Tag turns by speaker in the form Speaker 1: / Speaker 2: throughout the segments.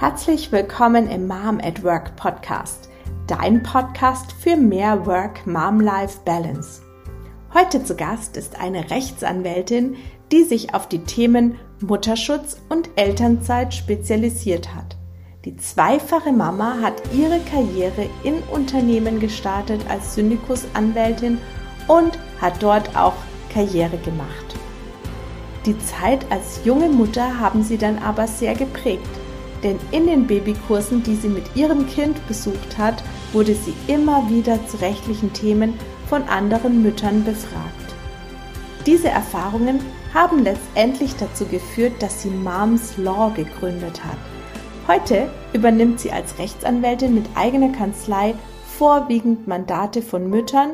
Speaker 1: Herzlich willkommen im Mom at Work Podcast, dein Podcast für mehr Work-Mom-Life-Balance. Heute zu Gast ist eine Rechtsanwältin, die sich auf die Themen Mutterschutz und Elternzeit spezialisiert hat. Die zweifache Mama hat ihre Karriere in Unternehmen gestartet als Syndikusanwältin und hat dort auch Karriere gemacht. Die Zeit als junge Mutter haben sie dann aber sehr geprägt denn in den Babykursen, die sie mit ihrem Kind besucht hat, wurde sie immer wieder zu rechtlichen Themen von anderen Müttern befragt. Diese Erfahrungen haben letztendlich dazu geführt, dass sie Moms Law gegründet hat. Heute übernimmt sie als Rechtsanwältin mit eigener Kanzlei vorwiegend Mandate von Müttern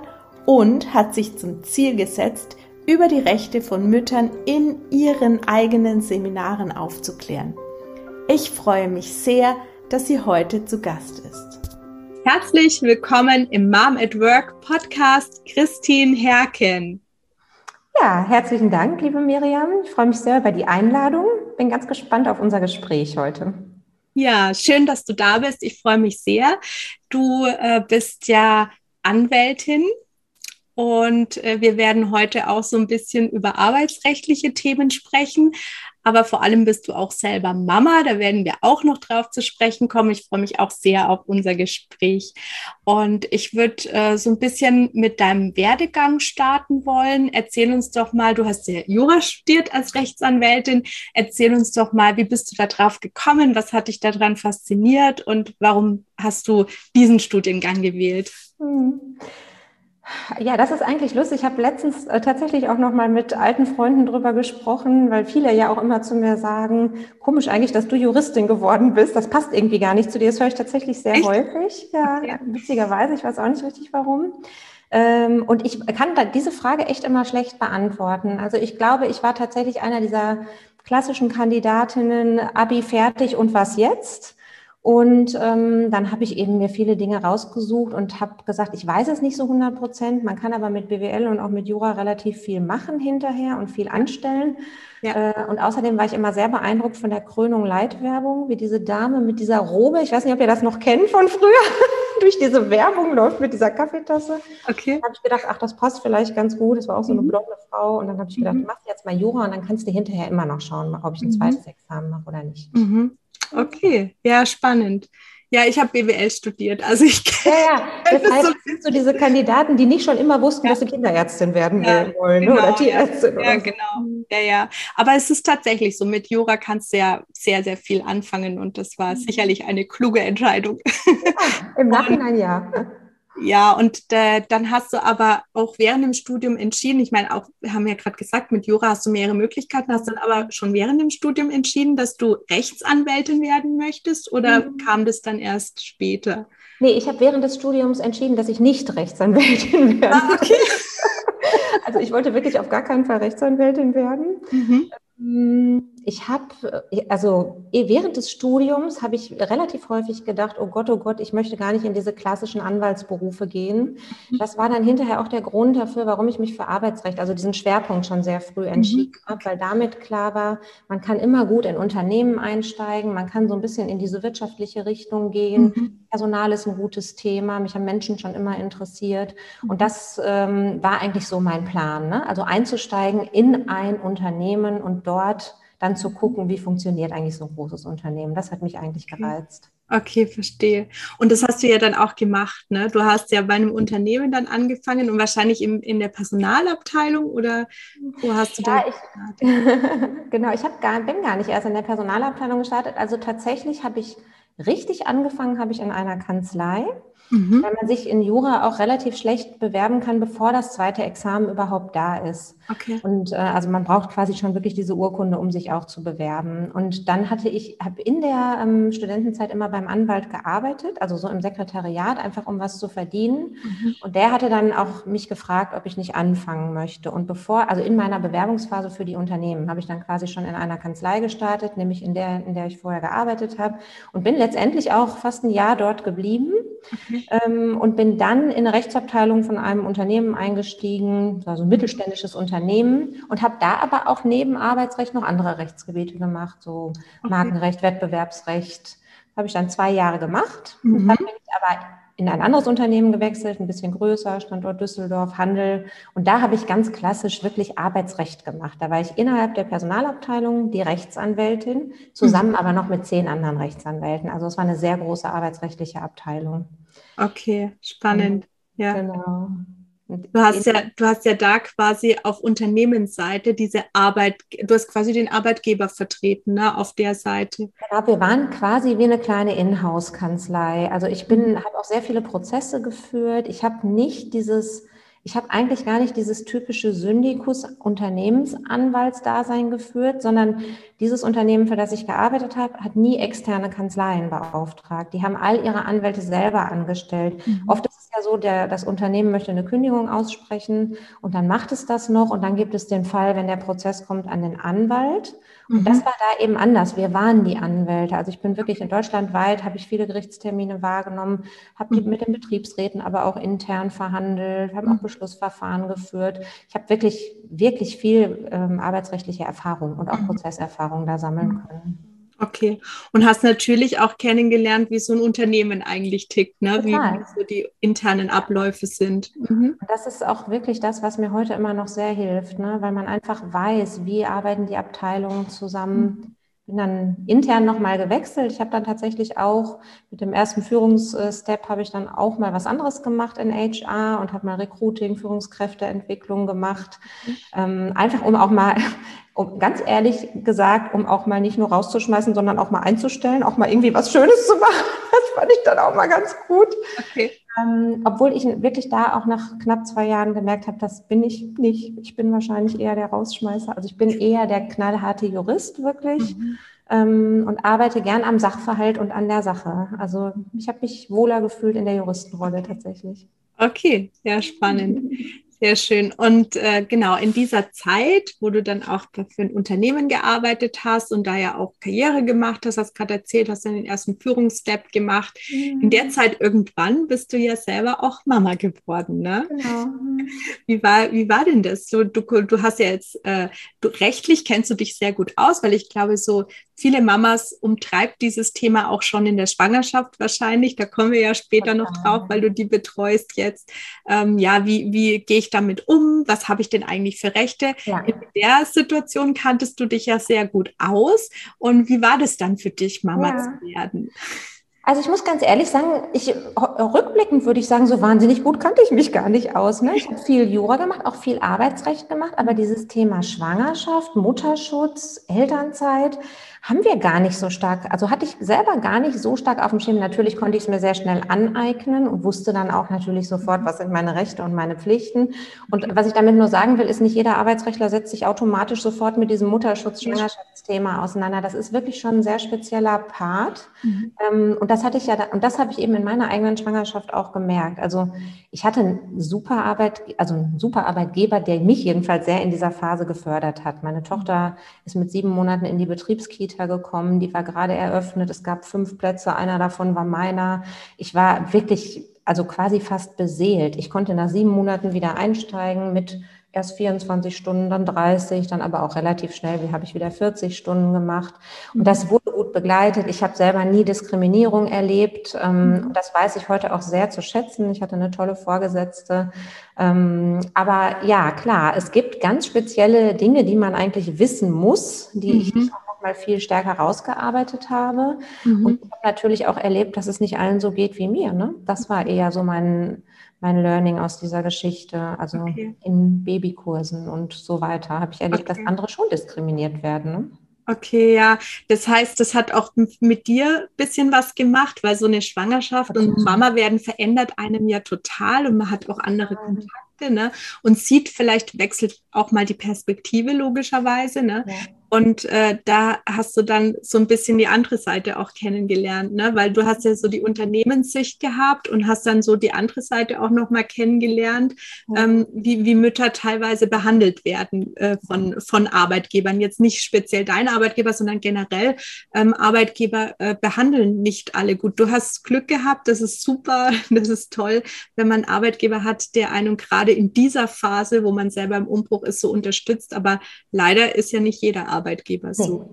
Speaker 1: und hat sich zum Ziel gesetzt, über die Rechte von Müttern in ihren eigenen Seminaren aufzuklären. Ich freue mich sehr, dass sie heute zu Gast ist. Herzlich willkommen im Mom at Work Podcast, Christine Herken.
Speaker 2: Ja, herzlichen Dank, liebe Miriam. Ich freue mich sehr über die Einladung. Bin ganz gespannt auf unser Gespräch heute.
Speaker 1: Ja, schön, dass du da bist. Ich freue mich sehr. Du äh, bist ja Anwältin und äh, wir werden heute auch so ein bisschen über arbeitsrechtliche Themen sprechen aber vor allem bist du auch selber Mama. Da werden wir auch noch drauf zu sprechen kommen. Ich freue mich auch sehr auf unser Gespräch. Und ich würde äh, so ein bisschen mit deinem Werdegang starten wollen. Erzähl uns doch mal, du hast ja Jura studiert als Rechtsanwältin. Erzähl uns doch mal, wie bist du da drauf gekommen? Was hat dich daran fasziniert und warum hast du diesen Studiengang gewählt? Hm.
Speaker 2: Ja, das ist eigentlich lustig. Ich habe letztens äh, tatsächlich auch noch mal mit alten Freunden drüber gesprochen, weil viele ja auch immer zu mir sagen, komisch eigentlich, dass du Juristin geworden bist. Das passt irgendwie gar nicht zu dir. Das höre ich tatsächlich sehr Echt? häufig. Ja, okay. witzigerweise. Ich weiß auch nicht richtig warum. Ähm, und ich kann diese Frage echt immer schlecht beantworten. Also ich glaube, ich war tatsächlich einer dieser klassischen Kandidatinnen, Abi fertig und was jetzt? Und ähm, dann habe ich eben mir viele Dinge rausgesucht und habe gesagt, ich weiß es nicht so 100 Prozent. Man kann aber mit BWL und auch mit Jura relativ viel machen hinterher und viel anstellen. Ja. Äh, und außerdem war ich immer sehr beeindruckt von der Krönung Leitwerbung, wie diese Dame mit dieser Robe, ich weiß nicht, ob ihr das noch kennt von früher, durch diese Werbung läuft mit dieser Kaffeetasse. Okay. Da habe ich gedacht, ach, das passt vielleicht ganz gut. Das war auch so eine mhm. blonde Frau. Und dann habe ich gedacht, mhm. mach jetzt mal Jura und dann kannst du hinterher immer noch schauen, ob ich ein mhm. zweites Examen mache oder nicht.
Speaker 1: Mhm. Okay, ja, spannend. Ja, ich habe BWL studiert, also ich
Speaker 2: Ja, ja, das heißt, so, sind so diese Kandidaten, die nicht schon immer wussten, ja. dass sie Kinderärztin werden ja, wollen genau, oder Tierärztin.
Speaker 1: Ja, ja genau. Ja, ja. Aber es ist tatsächlich so, mit Jura kannst du ja sehr, sehr viel anfangen und das war mhm. sicherlich eine kluge Entscheidung.
Speaker 2: Im Nachhinein ja.
Speaker 1: Ja, und äh, dann hast du aber auch während dem Studium entschieden, ich meine, auch, wir haben ja gerade gesagt, mit Jura hast du mehrere Möglichkeiten, hast dann aber schon während dem Studium entschieden, dass du Rechtsanwältin werden möchtest oder mhm. kam das dann erst später?
Speaker 2: Nee, ich habe während des Studiums entschieden, dass ich nicht Rechtsanwältin werde. Ah, okay. also ich wollte wirklich auf gar keinen Fall Rechtsanwältin werden. Mhm. Ähm, ich habe, äh, also eh, während des Studiums habe ich relativ häufig gedacht, oh Gott, oh Gott, ich möchte gar nicht in diese klassischen Anwaltsberufe gehen. Mhm. Das war dann hinterher auch der Grund dafür, warum ich mich für Arbeitsrecht, also diesen Schwerpunkt schon sehr früh entschieden mhm. habe, weil damit klar war, man kann immer gut in Unternehmen einsteigen, man kann so ein bisschen in diese wirtschaftliche Richtung gehen. Mhm. Personal ist ein gutes Thema, mich haben Menschen schon immer interessiert. Und das ähm, war eigentlich so mein Plan, ne? also einzusteigen in ein Unternehmen und dort dann zu gucken, wie funktioniert eigentlich so ein großes Unternehmen. Das hat mich eigentlich gereizt.
Speaker 1: Okay, verstehe. Und das hast du ja dann auch gemacht, ne? Du hast ja bei einem Unternehmen dann angefangen und wahrscheinlich im, in der Personalabteilung oder wo hast du ja,
Speaker 2: da? Ich, genau, ich gar, bin gar nicht erst in der Personalabteilung gestartet. Also tatsächlich habe ich richtig angefangen, habe ich in einer Kanzlei mhm. weil man sich in Jura auch relativ schlecht bewerben kann, bevor das zweite Examen überhaupt da ist. Okay. Und äh, also man braucht quasi schon wirklich diese Urkunde, um sich auch zu bewerben. Und dann hatte ich, habe in der ähm, Studentenzeit immer beim Anwalt gearbeitet, also so im Sekretariat, einfach um was zu verdienen. Mhm. Und der hatte dann auch mich gefragt, ob ich nicht anfangen möchte. Und bevor, also in meiner Bewerbungsphase für die Unternehmen, habe ich dann quasi schon in einer Kanzlei gestartet, nämlich in der, in der ich vorher gearbeitet habe und bin letztendlich auch fast ein Jahr dort geblieben. Okay. ähm, und bin dann in eine Rechtsabteilung von einem Unternehmen eingestiegen, also ein mittelständisches Unternehmen und habe da aber auch neben Arbeitsrecht noch andere Rechtsgebiete gemacht, so okay. Markenrecht, Wettbewerbsrecht. Habe ich dann zwei Jahre gemacht. Mhm. Dann bin ich aber in ein anderes Unternehmen gewechselt, ein bisschen größer, Standort Düsseldorf, Handel. Und da habe ich ganz klassisch wirklich Arbeitsrecht gemacht. Da war ich innerhalb der Personalabteilung die Rechtsanwältin, zusammen mhm. aber noch mit zehn anderen Rechtsanwälten. Also es war eine sehr große arbeitsrechtliche Abteilung.
Speaker 1: Okay, spannend. Ja. Genau. Du hast ja, du hast ja da quasi auf Unternehmensseite diese Arbeit, du hast quasi den Arbeitgeber vertreten, ne, auf der Seite.
Speaker 2: Genau, wir waren quasi wie eine kleine Inhouse-Kanzlei. Also ich bin, mhm. habe auch sehr viele Prozesse geführt. Ich habe nicht dieses ich habe eigentlich gar nicht dieses typische Syndikus-Unternehmensanwaltsdasein geführt, sondern dieses Unternehmen, für das ich gearbeitet habe, hat nie externe Kanzleien beauftragt. Die haben all ihre Anwälte selber angestellt. Mhm. Oft ist es ja so, der, das Unternehmen möchte eine Kündigung aussprechen und dann macht es das noch und dann gibt es den Fall, wenn der Prozess kommt, an den Anwalt. Und mhm. das war da eben anders. Wir waren die Anwälte. Also ich bin wirklich in Deutschland weit, habe ich viele Gerichtstermine wahrgenommen, habe mhm. mit den Betriebsräten aber auch intern verhandelt, habe auch mhm. Beschlussverfahren geführt. Ich habe wirklich, wirklich viel ähm, arbeitsrechtliche Erfahrung und auch mhm. Prozesserfahrung da sammeln mhm. können.
Speaker 1: Okay. Und hast natürlich auch kennengelernt, wie so ein Unternehmen eigentlich tickt, ne? wie, wie so die internen Abläufe sind.
Speaker 2: Mhm. Das ist auch wirklich das, was mir heute immer noch sehr hilft, ne? weil man einfach weiß, wie arbeiten die Abteilungen zusammen. Mhm. Bin dann intern nochmal gewechselt. Ich habe dann tatsächlich auch mit dem ersten Führungsstep habe ich dann auch mal was anderes gemacht in HR und habe mal Recruiting, Führungskräfteentwicklung gemacht. Ähm, einfach um auch mal um ganz ehrlich gesagt, um auch mal nicht nur rauszuschmeißen, sondern auch mal einzustellen, auch mal irgendwie was Schönes zu machen. Das fand ich dann auch mal ganz gut. Okay. Ähm, obwohl ich wirklich da auch nach knapp zwei Jahren gemerkt habe, das bin ich nicht. Ich bin wahrscheinlich eher der Rausschmeißer. Also ich bin eher der knallharte Jurist wirklich. Mhm. Ähm, und arbeite gern am Sachverhalt und an der Sache. Also ich habe mich wohler gefühlt in der Juristenrolle tatsächlich.
Speaker 1: Okay, ja, spannend. Sehr schön. Und äh, genau in dieser Zeit, wo du dann auch für ein Unternehmen gearbeitet hast und da ja auch Karriere gemacht hast, hast gerade erzählt, hast dann den ersten Führungsstep gemacht. Mhm. In der Zeit irgendwann bist du ja selber auch Mama geworden, ne? Genau. Wie war, wie war denn das? So, du, du hast ja jetzt, äh, du, rechtlich kennst du dich sehr gut aus, weil ich glaube, so viele Mamas umtreibt dieses Thema auch schon in der Schwangerschaft wahrscheinlich. Da kommen wir ja später noch drauf, weil du die betreust jetzt. Ähm, ja, wie, wie gehe ich damit um? Was habe ich denn eigentlich für Rechte? Ja. In der Situation kanntest du dich ja sehr gut aus. Und wie war das dann für dich, Mama ja. zu werden?
Speaker 2: Also ich muss ganz ehrlich sagen, ich rückblickend würde ich sagen, so wahnsinnig gut kannte ich mich gar nicht aus. Ne? Ich habe viel Jura gemacht, auch viel Arbeitsrecht gemacht, aber dieses Thema Schwangerschaft, Mutterschutz, Elternzeit, haben wir gar nicht so stark, also hatte ich selber gar nicht so stark auf dem Schirm. Natürlich konnte ich es mir sehr schnell aneignen und wusste dann auch natürlich sofort, was sind meine Rechte und meine Pflichten. Und was ich damit nur sagen will, ist, nicht jeder Arbeitsrechtler setzt sich automatisch sofort mit diesem Mutterschutz-Schwangerschaftsthema auseinander. Das ist wirklich schon ein sehr spezieller Part. Mhm. Ähm, und das hatte ich ja, und das habe ich eben in meiner eigenen Schwangerschaft auch gemerkt. Also ich hatte einen super Arbeit, also einen super Arbeitgeber, der mich jedenfalls sehr in dieser Phase gefördert hat. Meine Tochter ist mit sieben Monaten in die Betriebskita Kita gekommen, die war gerade eröffnet. Es gab fünf Plätze, einer davon war meiner. Ich war wirklich, also quasi fast beseelt. Ich konnte nach sieben Monaten wieder einsteigen mit erst 24 Stunden, dann 30, dann aber auch relativ schnell, wie habe ich wieder 40 Stunden gemacht. Und das wurde gut begleitet. Ich habe selber nie Diskriminierung erlebt. Ähm, und das weiß ich heute auch sehr zu schätzen. Ich hatte eine tolle Vorgesetzte. Ähm, aber ja, klar, es gibt ganz spezielle Dinge, die man eigentlich wissen muss, die mhm. ich mal viel stärker rausgearbeitet habe. Mhm. Und habe natürlich auch erlebt, dass es nicht allen so geht wie mir. Ne? Das war eher so mein, mein Learning aus dieser Geschichte. Also okay. in Babykursen und so weiter habe ich erlebt, okay. dass andere schon diskriminiert werden. Ne?
Speaker 1: Okay, ja. Das heißt, das hat auch mit dir ein bisschen was gemacht, weil so eine Schwangerschaft und Mama werden verändert einem ja total und man hat auch andere Kontakte, ne? Und sieht vielleicht, wechselt auch mal die Perspektive logischerweise, ne? Ja. Und äh, da hast du dann so ein bisschen die andere Seite auch kennengelernt, ne? weil du hast ja so die Unternehmenssicht gehabt und hast dann so die andere Seite auch nochmal kennengelernt, ähm, wie, wie Mütter teilweise behandelt werden äh, von, von Arbeitgebern. Jetzt nicht speziell deine Arbeitgeber, sondern generell ähm, Arbeitgeber äh, behandeln nicht alle gut. Du hast Glück gehabt, das ist super, das ist toll, wenn man einen Arbeitgeber hat, der einen gerade in dieser Phase, wo man selber im Umbruch ist, so unterstützt. Aber leider ist ja nicht jeder Arbeitgeber so.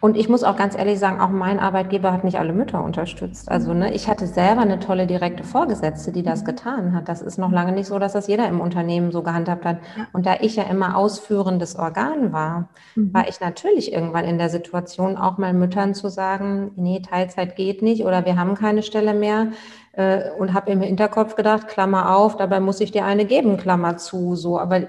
Speaker 2: Und ich muss auch ganz ehrlich sagen, auch mein Arbeitgeber hat nicht alle Mütter unterstützt. Also ne, ich hatte selber eine tolle direkte Vorgesetzte, die das getan hat. Das ist noch lange nicht so, dass das jeder im Unternehmen so gehandhabt hat. Und da ich ja immer ausführendes Organ war, mhm. war ich natürlich irgendwann in der Situation, auch mal Müttern zu sagen, nee, Teilzeit geht nicht oder wir haben keine Stelle mehr äh, und habe im Hinterkopf gedacht, Klammer auf, dabei muss ich dir eine geben, Klammer zu. So, aber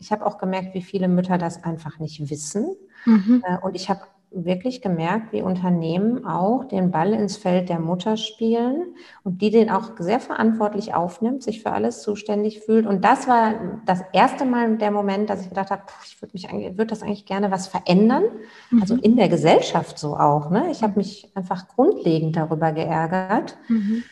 Speaker 2: ich habe auch gemerkt, wie viele Mütter das einfach nicht wissen. Mhm. Äh, und ich habe wirklich gemerkt, wie Unternehmen auch den Ball ins Feld der Mutter spielen und die den auch sehr verantwortlich aufnimmt, sich für alles zuständig fühlt. Und das war das erste Mal der Moment, dass ich gedacht habe, ich würde mich würde das eigentlich gerne was verändern. Mhm. Also in der Gesellschaft so auch. Ne? Ich habe mich einfach grundlegend darüber geärgert. Mhm.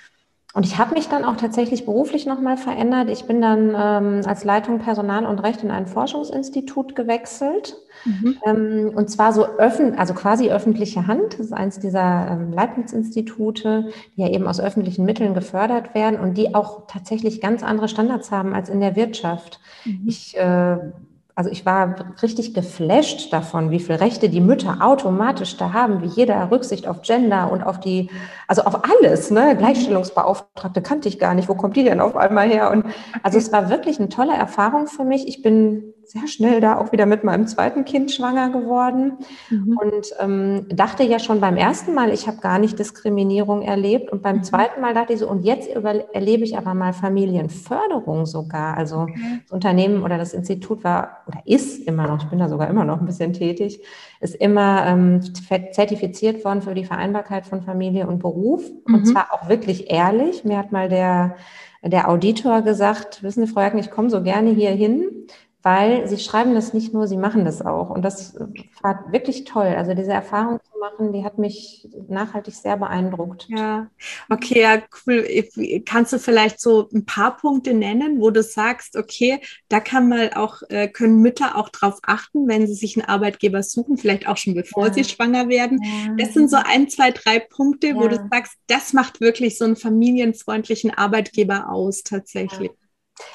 Speaker 2: Und ich habe mich dann auch tatsächlich beruflich nochmal verändert. Ich bin dann ähm, als Leitung Personal und Recht in ein Forschungsinstitut gewechselt. Mhm. Ähm, und zwar so öffentlich, also quasi öffentliche Hand. Das ist eins dieser ähm, Leibniz-Institute, die ja eben aus öffentlichen Mitteln gefördert werden und die auch tatsächlich ganz andere Standards haben als in der Wirtschaft. Mhm. Ich äh, also ich war richtig geflasht davon, wie viele Rechte die Mütter automatisch da haben, wie jeder Rücksicht auf Gender und auf die, also auf alles, ne? Gleichstellungsbeauftragte kannte ich gar nicht. Wo kommt die denn auf einmal her? Und also es war wirklich eine tolle Erfahrung für mich. Ich bin sehr schnell da auch wieder mit meinem zweiten Kind schwanger geworden mhm. und ähm, dachte ja schon beim ersten Mal, ich habe gar nicht Diskriminierung erlebt und beim mhm. zweiten Mal dachte ich so, und jetzt erlebe ich aber mal Familienförderung sogar. Also okay. das Unternehmen oder das Institut war oder ist immer noch, ich bin da sogar immer noch ein bisschen tätig, ist immer ähm, zertifiziert worden für die Vereinbarkeit von Familie und Beruf mhm. und zwar auch wirklich ehrlich. Mir hat mal der der Auditor gesagt, wissen Sie, Frau Jacken, ich komme so gerne hier hin, weil sie schreiben das nicht nur, sie machen das auch. Und das war wirklich toll. Also diese Erfahrung zu machen, die hat mich nachhaltig sehr beeindruckt.
Speaker 1: Ja, okay, ja, cool. Kannst du vielleicht so ein paar Punkte nennen, wo du sagst, okay, da kann man auch, äh, können Mütter auch drauf achten, wenn sie sich einen Arbeitgeber suchen, vielleicht auch schon bevor ja. sie schwanger werden. Ja. Das sind so ein, zwei, drei Punkte, wo du sagst, das macht wirklich so einen familienfreundlichen Arbeitgeber aus, tatsächlich.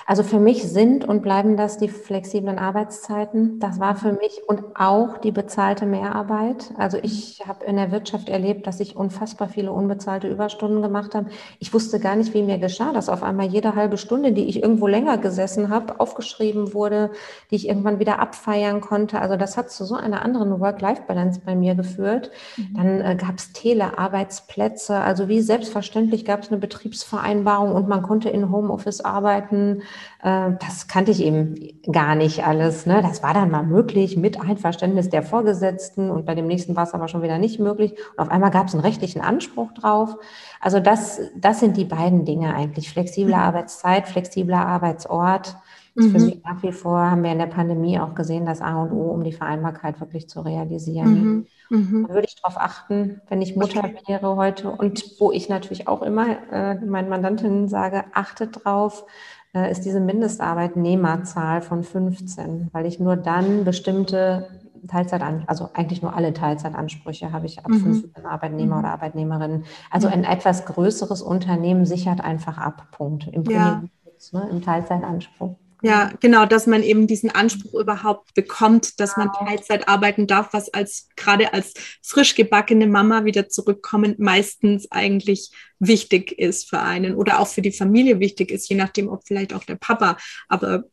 Speaker 2: Also für mich sind und bleiben das die flexiblen Arbeitszeiten. Das war für mich und auch die bezahlte Mehrarbeit. Also ich habe in der Wirtschaft erlebt, dass ich unfassbar viele unbezahlte Überstunden gemacht habe. Ich wusste gar nicht, wie mir geschah, dass auf einmal jede halbe Stunde, die ich irgendwo länger gesessen habe, aufgeschrieben wurde, die ich irgendwann wieder abfeiern konnte. Also das hat zu so einer anderen Work-Life-Balance bei mir geführt. Mhm. Dann äh, gab es Telearbeitsplätze. Also wie selbstverständlich gab es eine Betriebsvereinbarung und man konnte in Homeoffice arbeiten äh, das kannte ich eben gar nicht alles. Ne? Das war dann mal möglich mit Einverständnis der Vorgesetzten und bei dem nächsten war es aber schon wieder nicht möglich. Und auf einmal gab es einen rechtlichen Anspruch drauf. Also das, das sind die beiden Dinge eigentlich. Flexible mhm. Arbeitszeit, flexibler Arbeitsort. Das ist für mhm. mich nach wie vor, haben wir in der Pandemie auch gesehen, das A und O, um die Vereinbarkeit wirklich zu realisieren. Mhm. Mhm. Da würde ich darauf achten, wenn ich Mutter okay. wäre heute und wo ich natürlich auch immer äh, meinen Mandantinnen sage, achtet drauf, ist diese Mindestarbeitnehmerzahl von 15, weil ich nur dann bestimmte Teilzeit, also eigentlich nur alle Teilzeitansprüche habe ich ab mhm. 15 Arbeitnehmer mhm. oder Arbeitnehmerinnen. Also ein etwas größeres Unternehmen sichert einfach ab, Punkt. Im, ja. ne, im Teilzeitanspruch.
Speaker 1: Ja, genau, dass man eben diesen Anspruch überhaupt bekommt, dass man genau. Teilzeit arbeiten darf, was als gerade als frisch gebackene Mama wieder zurückkommend meistens eigentlich wichtig ist für einen oder auch für die Familie wichtig ist, je nachdem, ob vielleicht auch der Papa. Aber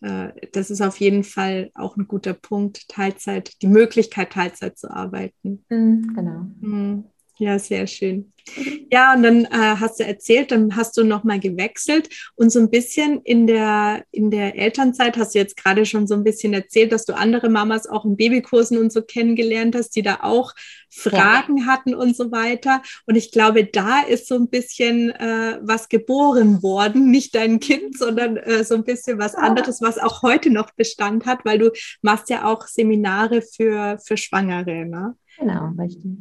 Speaker 1: äh, das ist auf jeden Fall auch ein guter Punkt, Teilzeit, die Möglichkeit, Teilzeit zu arbeiten. Mhm, genau. Mhm. Ja, sehr schön. Ja, und dann äh, hast du erzählt, dann hast du nochmal gewechselt und so ein bisschen in der, in der Elternzeit hast du jetzt gerade schon so ein bisschen erzählt, dass du andere Mamas auch in Babykursen und so kennengelernt hast, die da auch Fragen ja. hatten und so weiter. Und ich glaube, da ist so ein bisschen äh, was geboren worden, nicht dein Kind, sondern äh, so ein bisschen was anderes, was auch heute noch Bestand hat, weil du machst ja auch Seminare für, für Schwangere. Ne?
Speaker 2: Genau, richtig.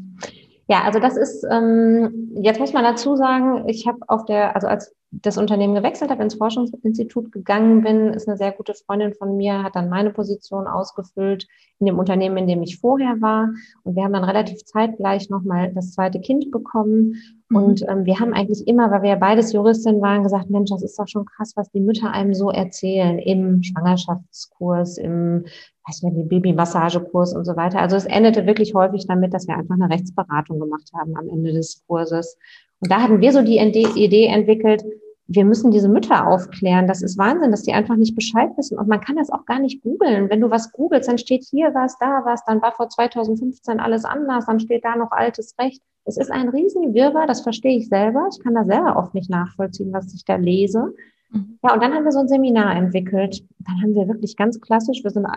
Speaker 2: Ja, also das ist, ähm, jetzt muss man dazu sagen, ich habe auf der, also als das Unternehmen gewechselt habe, ins Forschungsinstitut gegangen bin, ist eine sehr gute Freundin von mir, hat dann meine Position ausgefüllt in dem Unternehmen, in dem ich vorher war. Und wir haben dann relativ zeitgleich nochmal das zweite Kind bekommen. Mhm. Und ähm, wir haben eigentlich immer, weil wir ja beides Juristin waren, gesagt, Mensch, das ist doch schon krass, was die Mütter einem so erzählen im Schwangerschaftskurs, im weiß nicht, Babymassagekurs und so weiter. Also es endete wirklich häufig damit, dass wir einfach eine Rechtsberatung gemacht haben am Ende des Kurses. Und da hatten wir so die Idee entwickelt, wir müssen diese Mütter aufklären. Das ist Wahnsinn, dass die einfach nicht Bescheid wissen. Und man kann das auch gar nicht googeln. Wenn du was googelst, dann steht hier was, da was, dann war vor 2015 alles anders, dann steht da noch altes Recht. Es ist ein Riesenwirrwarr, das verstehe ich selber. Ich kann da selber oft nicht nachvollziehen, was ich da lese. Mhm. Ja, und dann haben wir so ein Seminar entwickelt. Dann haben wir wirklich ganz klassisch, wir sind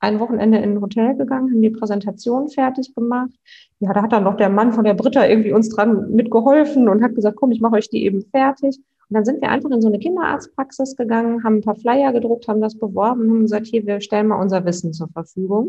Speaker 2: ein Wochenende in ein Hotel gegangen, haben die Präsentation fertig gemacht. Ja, da hat dann noch der Mann von der Britta irgendwie uns dran mitgeholfen und hat gesagt, komm, ich mache euch die eben fertig. Und dann sind wir einfach in so eine Kinderarztpraxis gegangen, haben ein paar Flyer gedruckt, haben das beworben und haben gesagt, hier, wir stellen mal unser Wissen zur Verfügung.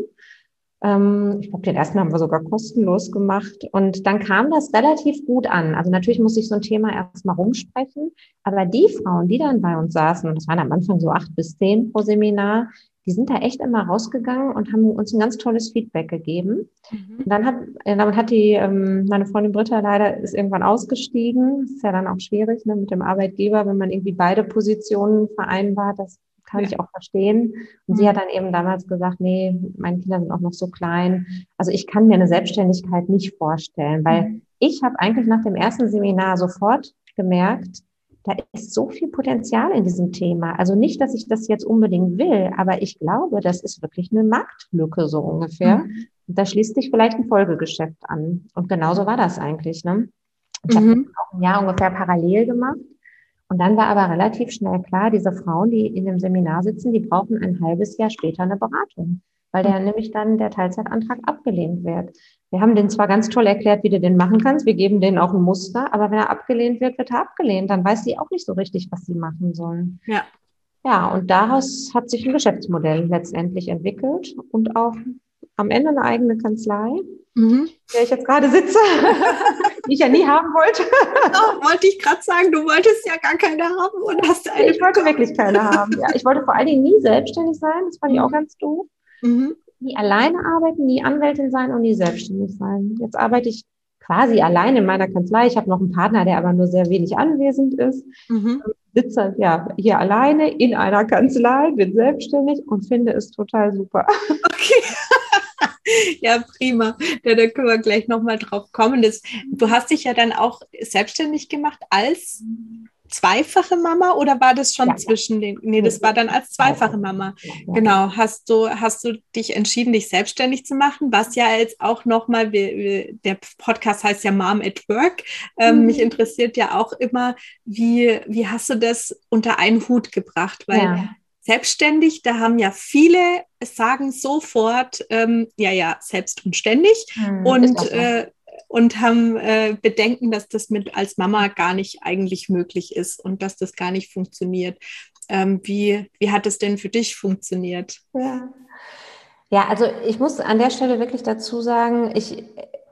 Speaker 2: Ähm, ich glaube, den ersten haben wir sogar kostenlos gemacht. Und dann kam das relativ gut an. Also natürlich muss ich so ein Thema erstmal rumsprechen. Aber die Frauen, die dann bei uns saßen, und das waren am Anfang so acht bis zehn pro Seminar, die sind da echt immer rausgegangen und haben uns ein ganz tolles Feedback gegeben. Mhm. Und dann hat, damit hat die, ähm, meine Freundin Britta leider ist irgendwann ausgestiegen. Das ist ja dann auch schwierig ne, mit dem Arbeitgeber, wenn man irgendwie beide Positionen vereinbart. Das kann ja. ich auch verstehen. Und mhm. sie hat dann eben damals gesagt, nee, meine Kinder sind auch noch so klein. Also ich kann mir eine Selbstständigkeit nicht vorstellen, weil mhm. ich habe eigentlich nach dem ersten Seminar sofort gemerkt, da ist so viel Potenzial in diesem Thema. Also nicht, dass ich das jetzt unbedingt will, aber ich glaube, das ist wirklich eine Marktlücke so ungefähr. Mhm. da schließt sich vielleicht ein Folgegeschäft an. Und genauso war das eigentlich. Ne? Ich mhm. habe auch ein Jahr ungefähr parallel gemacht. Und dann war aber relativ schnell klar, diese Frauen, die in dem Seminar sitzen, die brauchen ein halbes Jahr später eine Beratung, weil der mhm. nämlich dann der Teilzeitantrag abgelehnt wird. Wir haben den zwar ganz toll erklärt, wie du den machen kannst, wir geben denen auch ein Muster, aber wenn er abgelehnt wird, wird er abgelehnt. Dann weiß sie auch nicht so richtig, was sie machen sollen.
Speaker 1: Ja.
Speaker 2: Ja, und daraus hat sich ein Geschäftsmodell letztendlich entwickelt und auch am Ende eine eigene Kanzlei, mhm. der ich jetzt gerade sitze, die ich ja nie haben wollte.
Speaker 1: Oh, wollte ich gerade sagen, du wolltest ja gar keine haben und hast
Speaker 2: eine. Ich wollte wirklich keine haben. Ja, ich wollte vor allen Dingen nie selbstständig sein. Das fand ich auch ganz doof. Mhm nie alleine arbeiten, nie Anwältin sein und nie selbstständig sein. Jetzt arbeite ich quasi alleine in meiner Kanzlei. Ich habe noch einen Partner, der aber nur sehr wenig anwesend ist. Mhm. Sitze ja hier alleine in einer Kanzlei, bin selbstständig und finde es total super.
Speaker 1: Okay. ja, prima. Da, da können wir gleich nochmal drauf kommen. Das, du hast dich ja dann auch selbstständig gemacht als zweifache Mama oder war das schon ja, zwischen den? Nee, das war dann als zweifache Mama. Ja, genau. Hast du, hast du dich entschieden, dich selbstständig zu machen? Was ja jetzt auch nochmal, der Podcast heißt ja Mom at Work. Ähm, mhm. Mich interessiert ja auch immer, wie, wie hast du das unter einen Hut gebracht? Weil ja. Selbstständig, da haben ja viele sagen sofort, ähm, ja, ja, selbst und ständig. Mhm, und äh, und haben äh, Bedenken, dass das mit als Mama gar nicht eigentlich möglich ist und dass das gar nicht funktioniert. Ähm, wie, wie hat es denn für dich funktioniert?
Speaker 2: Ja. ja, also ich muss an der Stelle wirklich dazu sagen, ich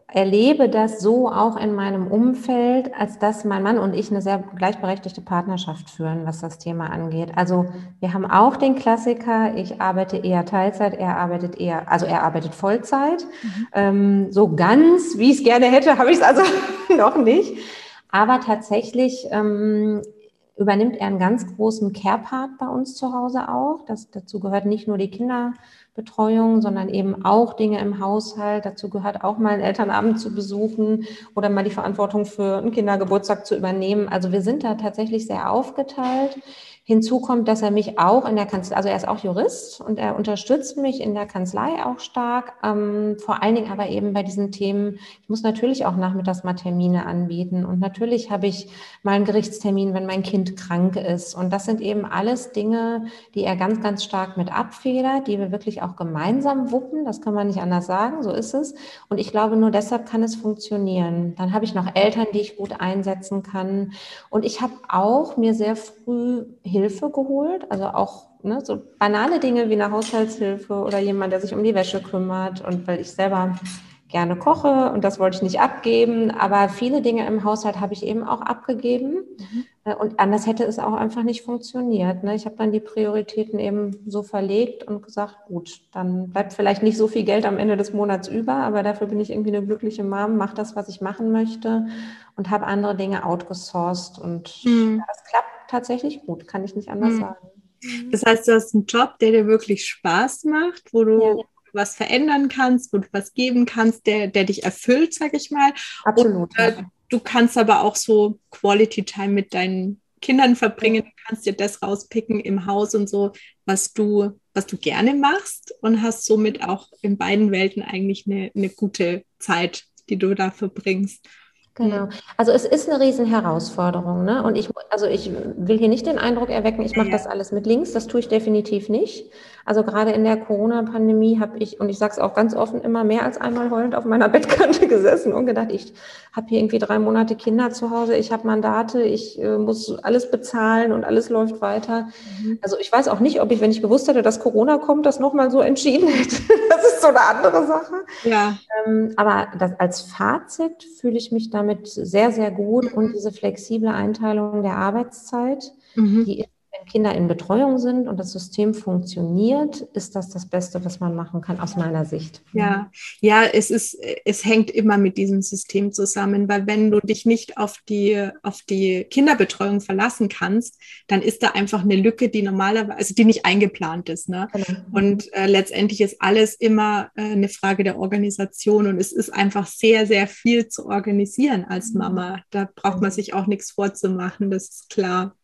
Speaker 2: erlebe das so auch in meinem Umfeld, als dass mein Mann und ich eine sehr gleichberechtigte Partnerschaft führen, was das Thema angeht. Also wir haben auch den Klassiker, ich arbeite eher Teilzeit, er arbeitet eher, also er arbeitet Vollzeit. Mhm. Ähm, so ganz, wie ich es gerne hätte, habe ich es also noch nicht. Aber tatsächlich ähm, übernimmt er einen ganz großen Care-Part bei uns zu Hause auch. Das, dazu gehört nicht nur die Kinder Betreuung, sondern eben auch Dinge im Haushalt. Dazu gehört auch mal einen Elternabend zu besuchen oder mal die Verantwortung für einen Kindergeburtstag zu übernehmen. Also wir sind da tatsächlich sehr aufgeteilt. Hinzu kommt, dass er mich auch in der Kanzlei, also er ist auch Jurist und er unterstützt mich in der Kanzlei auch stark, ähm, vor allen Dingen aber eben bei diesen Themen. Ich muss natürlich auch nachmittags mal Termine anbieten und natürlich habe ich mal einen Gerichtstermin, wenn mein Kind krank ist. Und das sind eben alles Dinge, die er ganz, ganz stark mit abfedert, die wir wirklich auch gemeinsam wuppen. Das kann man nicht anders sagen, so ist es. Und ich glaube, nur deshalb kann es funktionieren. Dann habe ich noch Eltern, die ich gut einsetzen kann. Und ich habe auch mir sehr früh Hilfe geholt, also auch ne, so banale Dinge wie eine Haushaltshilfe oder jemand, der sich um die Wäsche kümmert und weil ich selber gerne koche und das wollte ich nicht abgeben, aber viele Dinge im Haushalt habe ich eben auch abgegeben mhm. und anders hätte es auch einfach nicht funktioniert. Ne? Ich habe dann die Prioritäten eben so verlegt und gesagt, gut, dann bleibt vielleicht nicht so viel Geld am Ende des Monats über, aber dafür bin ich irgendwie eine glückliche Mom, mache das, was ich machen möchte und habe andere Dinge outgesourced und mhm. ja, das klappt tatsächlich gut, kann ich nicht anders mhm. sagen.
Speaker 1: Das heißt, du hast einen Job, der dir wirklich Spaß macht, wo du ja. was verändern kannst, wo du was geben kannst, der, der dich erfüllt, sag ich mal.
Speaker 2: Absolut. Und, äh,
Speaker 1: du kannst aber auch so Quality Time mit deinen Kindern verbringen, du kannst dir das rauspicken im Haus und so, was du, was du gerne machst und hast somit auch in beiden Welten eigentlich eine, eine gute Zeit, die du da verbringst.
Speaker 2: Genau. Also es ist eine riesen Herausforderung. Ne? Und ich, also ich will hier nicht den Eindruck erwecken, ich mache das alles mit links. Das tue ich definitiv nicht. Also gerade in der Corona-Pandemie habe ich, und ich sage es auch ganz offen, immer mehr als einmal heulend auf meiner Bettkante gesessen und gedacht, ich habe hier irgendwie drei Monate Kinder zu Hause, ich habe Mandate, ich äh, muss alles bezahlen und alles läuft weiter. Mhm. Also ich weiß auch nicht, ob ich, wenn ich gewusst hätte, dass Corona kommt, das nochmal so entschieden hätte. das ist so eine andere Sache.
Speaker 1: Ja.
Speaker 2: Ähm, aber das, als Fazit fühle ich mich damit sehr, sehr gut und diese flexible Einteilung der Arbeitszeit, mhm. die ist Kinder in Betreuung sind und das System funktioniert, ist das das Beste, was man machen kann, aus meiner Sicht.
Speaker 1: Ja, ja, es ist, es hängt immer mit diesem System zusammen, weil wenn du dich nicht auf die, auf die Kinderbetreuung verlassen kannst, dann ist da einfach eine Lücke, die normalerweise, also die nicht eingeplant ist. Ne? Genau. Und äh, letztendlich ist alles immer äh, eine Frage der Organisation und es ist einfach sehr, sehr viel zu organisieren als mhm. Mama. Da braucht man sich auch nichts vorzumachen, das ist klar.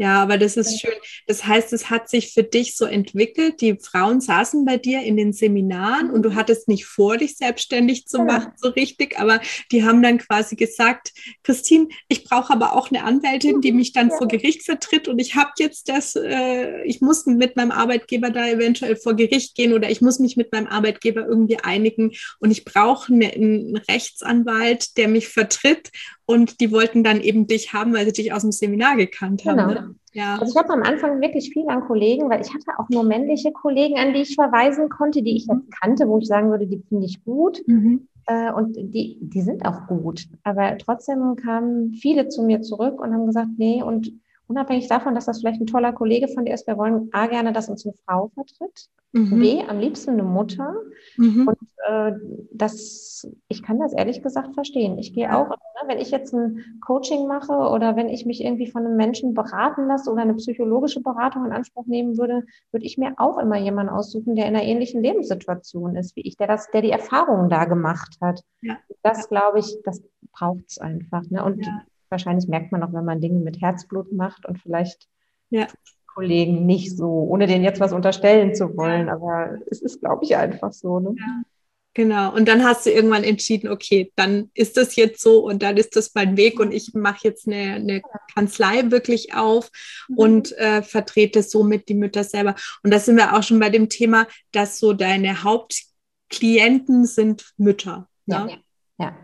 Speaker 1: Ja, aber das ist schön. Das heißt, es hat sich für dich so entwickelt. Die Frauen saßen bei dir in den Seminaren und du hattest nicht vor, dich selbstständig zu machen, so richtig, aber die haben dann quasi gesagt, Christine, ich brauche aber auch eine Anwältin, die mich dann vor Gericht vertritt und ich habe jetzt das, äh, ich muss mit meinem Arbeitgeber da eventuell vor Gericht gehen oder ich muss mich mit meinem Arbeitgeber irgendwie einigen und ich brauche eine, einen Rechtsanwalt, der mich vertritt und die wollten dann eben dich haben, weil sie dich aus dem Seminar gekannt haben. Genau.
Speaker 2: Ne? Ja. Also ich habe am Anfang wirklich viel an Kollegen, weil ich hatte auch nur männliche Kollegen, an die ich verweisen konnte, die ich jetzt kannte, wo ich sagen würde, die finde ich gut. Mhm. Äh, und die, die sind auch gut. Aber trotzdem kamen viele zu mir zurück und haben gesagt, nee, und unabhängig davon, dass das vielleicht ein toller Kollege von dir ist, wir wollen A gerne, dass uns eine Frau vertritt. Mhm. B, am liebsten eine Mutter. Mhm. Und äh, das, ich kann das ehrlich gesagt verstehen. Ich gehe auch, ne, wenn ich jetzt ein Coaching mache oder wenn ich mich irgendwie von einem Menschen beraten lasse oder eine psychologische Beratung in Anspruch nehmen würde, würde ich mir auch immer jemanden aussuchen, der in einer ähnlichen Lebenssituation ist wie ich, der das, der die Erfahrungen da gemacht hat. Ja. Das glaube ich, das braucht es einfach. Ne? Und ja. Wahrscheinlich merkt man auch, wenn man Dinge mit Herzblut macht und vielleicht ja. Kollegen nicht so, ohne denen jetzt was unterstellen zu wollen. Aber es ist, glaube ich, einfach so. Ne? Ja.
Speaker 1: Genau. Und dann hast du irgendwann entschieden, okay, dann ist das jetzt so und dann ist das mein Weg und ich mache jetzt eine, eine, Kanzlei wirklich auf mhm. und äh, vertrete somit die Mütter selber. Und da sind wir auch schon bei dem Thema, dass so deine Hauptklienten sind Mütter.
Speaker 2: Ja, ja. ja.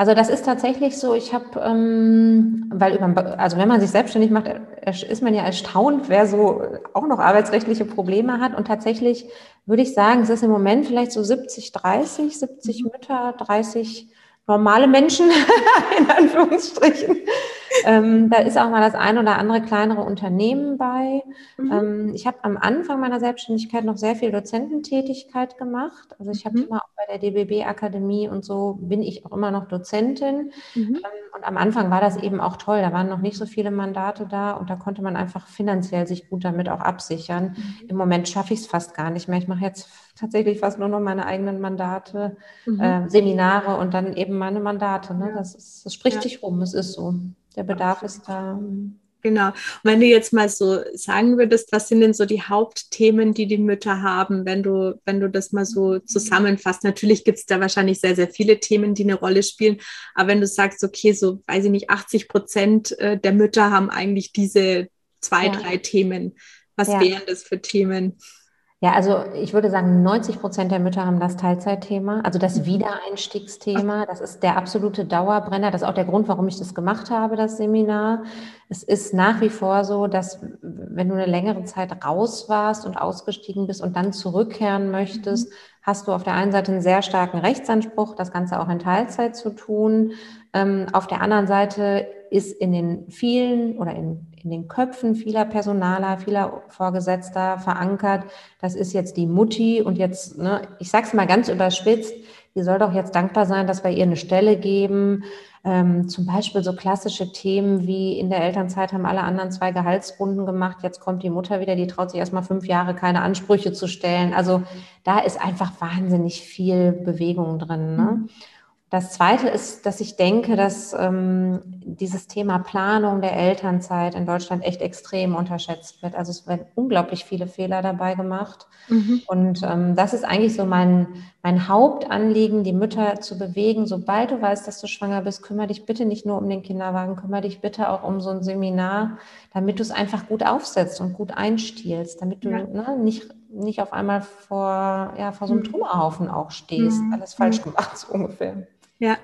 Speaker 2: Also das ist tatsächlich so, ich habe, ähm, weil über, also wenn man sich selbstständig macht, ist man ja erstaunt, wer so auch noch arbeitsrechtliche Probleme hat. Und tatsächlich würde ich sagen, es ist im Moment vielleicht so 70, 30, 70 Mütter, 30 normale Menschen, in Anführungsstrichen. Ähm, da ist auch mal das ein oder andere kleinere Unternehmen bei. Mhm. Ähm, ich habe am Anfang meiner Selbstständigkeit noch sehr viel Dozententätigkeit gemacht. Also ich habe mhm. immer auch bei der DBB Akademie und so bin ich auch immer noch Dozentin mhm. ähm, Und am Anfang war das eben auch toll. Da waren noch nicht so viele Mandate da und da konnte man einfach finanziell sich gut damit auch absichern. Mhm. Im Moment schaffe ich es fast gar nicht mehr. Ich mache jetzt tatsächlich fast nur noch meine eigenen Mandate, mhm. äh, Seminare und dann eben meine Mandate. Ne? Das, ist, das spricht ja. sich rum, es ist so. Der Bedarf ist da.
Speaker 1: Genau. Und wenn du jetzt mal so sagen würdest, was sind denn so die Hauptthemen, die die Mütter haben, wenn du, wenn du das mal so zusammenfasst? Natürlich gibt es da wahrscheinlich sehr, sehr viele Themen, die eine Rolle spielen. Aber wenn du sagst, okay, so weiß ich nicht, 80 Prozent äh, der Mütter haben eigentlich diese zwei, ja. drei Themen. Was ja. wären das für Themen?
Speaker 2: Ja, also ich würde sagen, 90 Prozent der Mütter haben das Teilzeitthema, also das mhm. Wiedereinstiegsthema. Das ist der absolute Dauerbrenner. Das ist auch der Grund, warum ich das gemacht habe, das Seminar. Es ist nach wie vor so, dass wenn du eine längere Zeit raus warst und ausgestiegen bist und dann zurückkehren möchtest, mhm. hast du auf der einen Seite einen sehr starken Rechtsanspruch, das Ganze auch in Teilzeit zu tun. Ähm, auf der anderen Seite ist in den vielen oder in in den Köpfen vieler Personaler, vieler Vorgesetzter verankert. Das ist jetzt die Mutti und jetzt, ne, ich sag's mal ganz überspitzt, die soll doch jetzt dankbar sein, dass wir ihr eine Stelle geben. Ähm, zum Beispiel so klassische Themen wie in der Elternzeit haben alle anderen zwei Gehaltsrunden gemacht. Jetzt kommt die Mutter wieder, die traut sich erstmal fünf Jahre keine Ansprüche zu stellen. Also da ist einfach wahnsinnig viel Bewegung drin. Ne? Mhm. Das Zweite ist, dass ich denke, dass ähm, dieses Thema Planung der Elternzeit in Deutschland echt extrem unterschätzt wird. Also es werden unglaublich viele Fehler dabei gemacht. Mhm. Und ähm, das ist eigentlich so mein, mein Hauptanliegen, die Mütter zu bewegen. Sobald du weißt, dass du schwanger bist, kümmere dich bitte nicht nur um den Kinderwagen, kümmere dich bitte auch um so ein Seminar, damit du es einfach gut aufsetzt und gut einstiehlst, damit du ja. ne, nicht nicht auf einmal vor, ja, vor so einem mhm. Trümmerhaufen auch stehst, mhm. alles falsch mhm. gemacht, so ungefähr.
Speaker 1: Ja.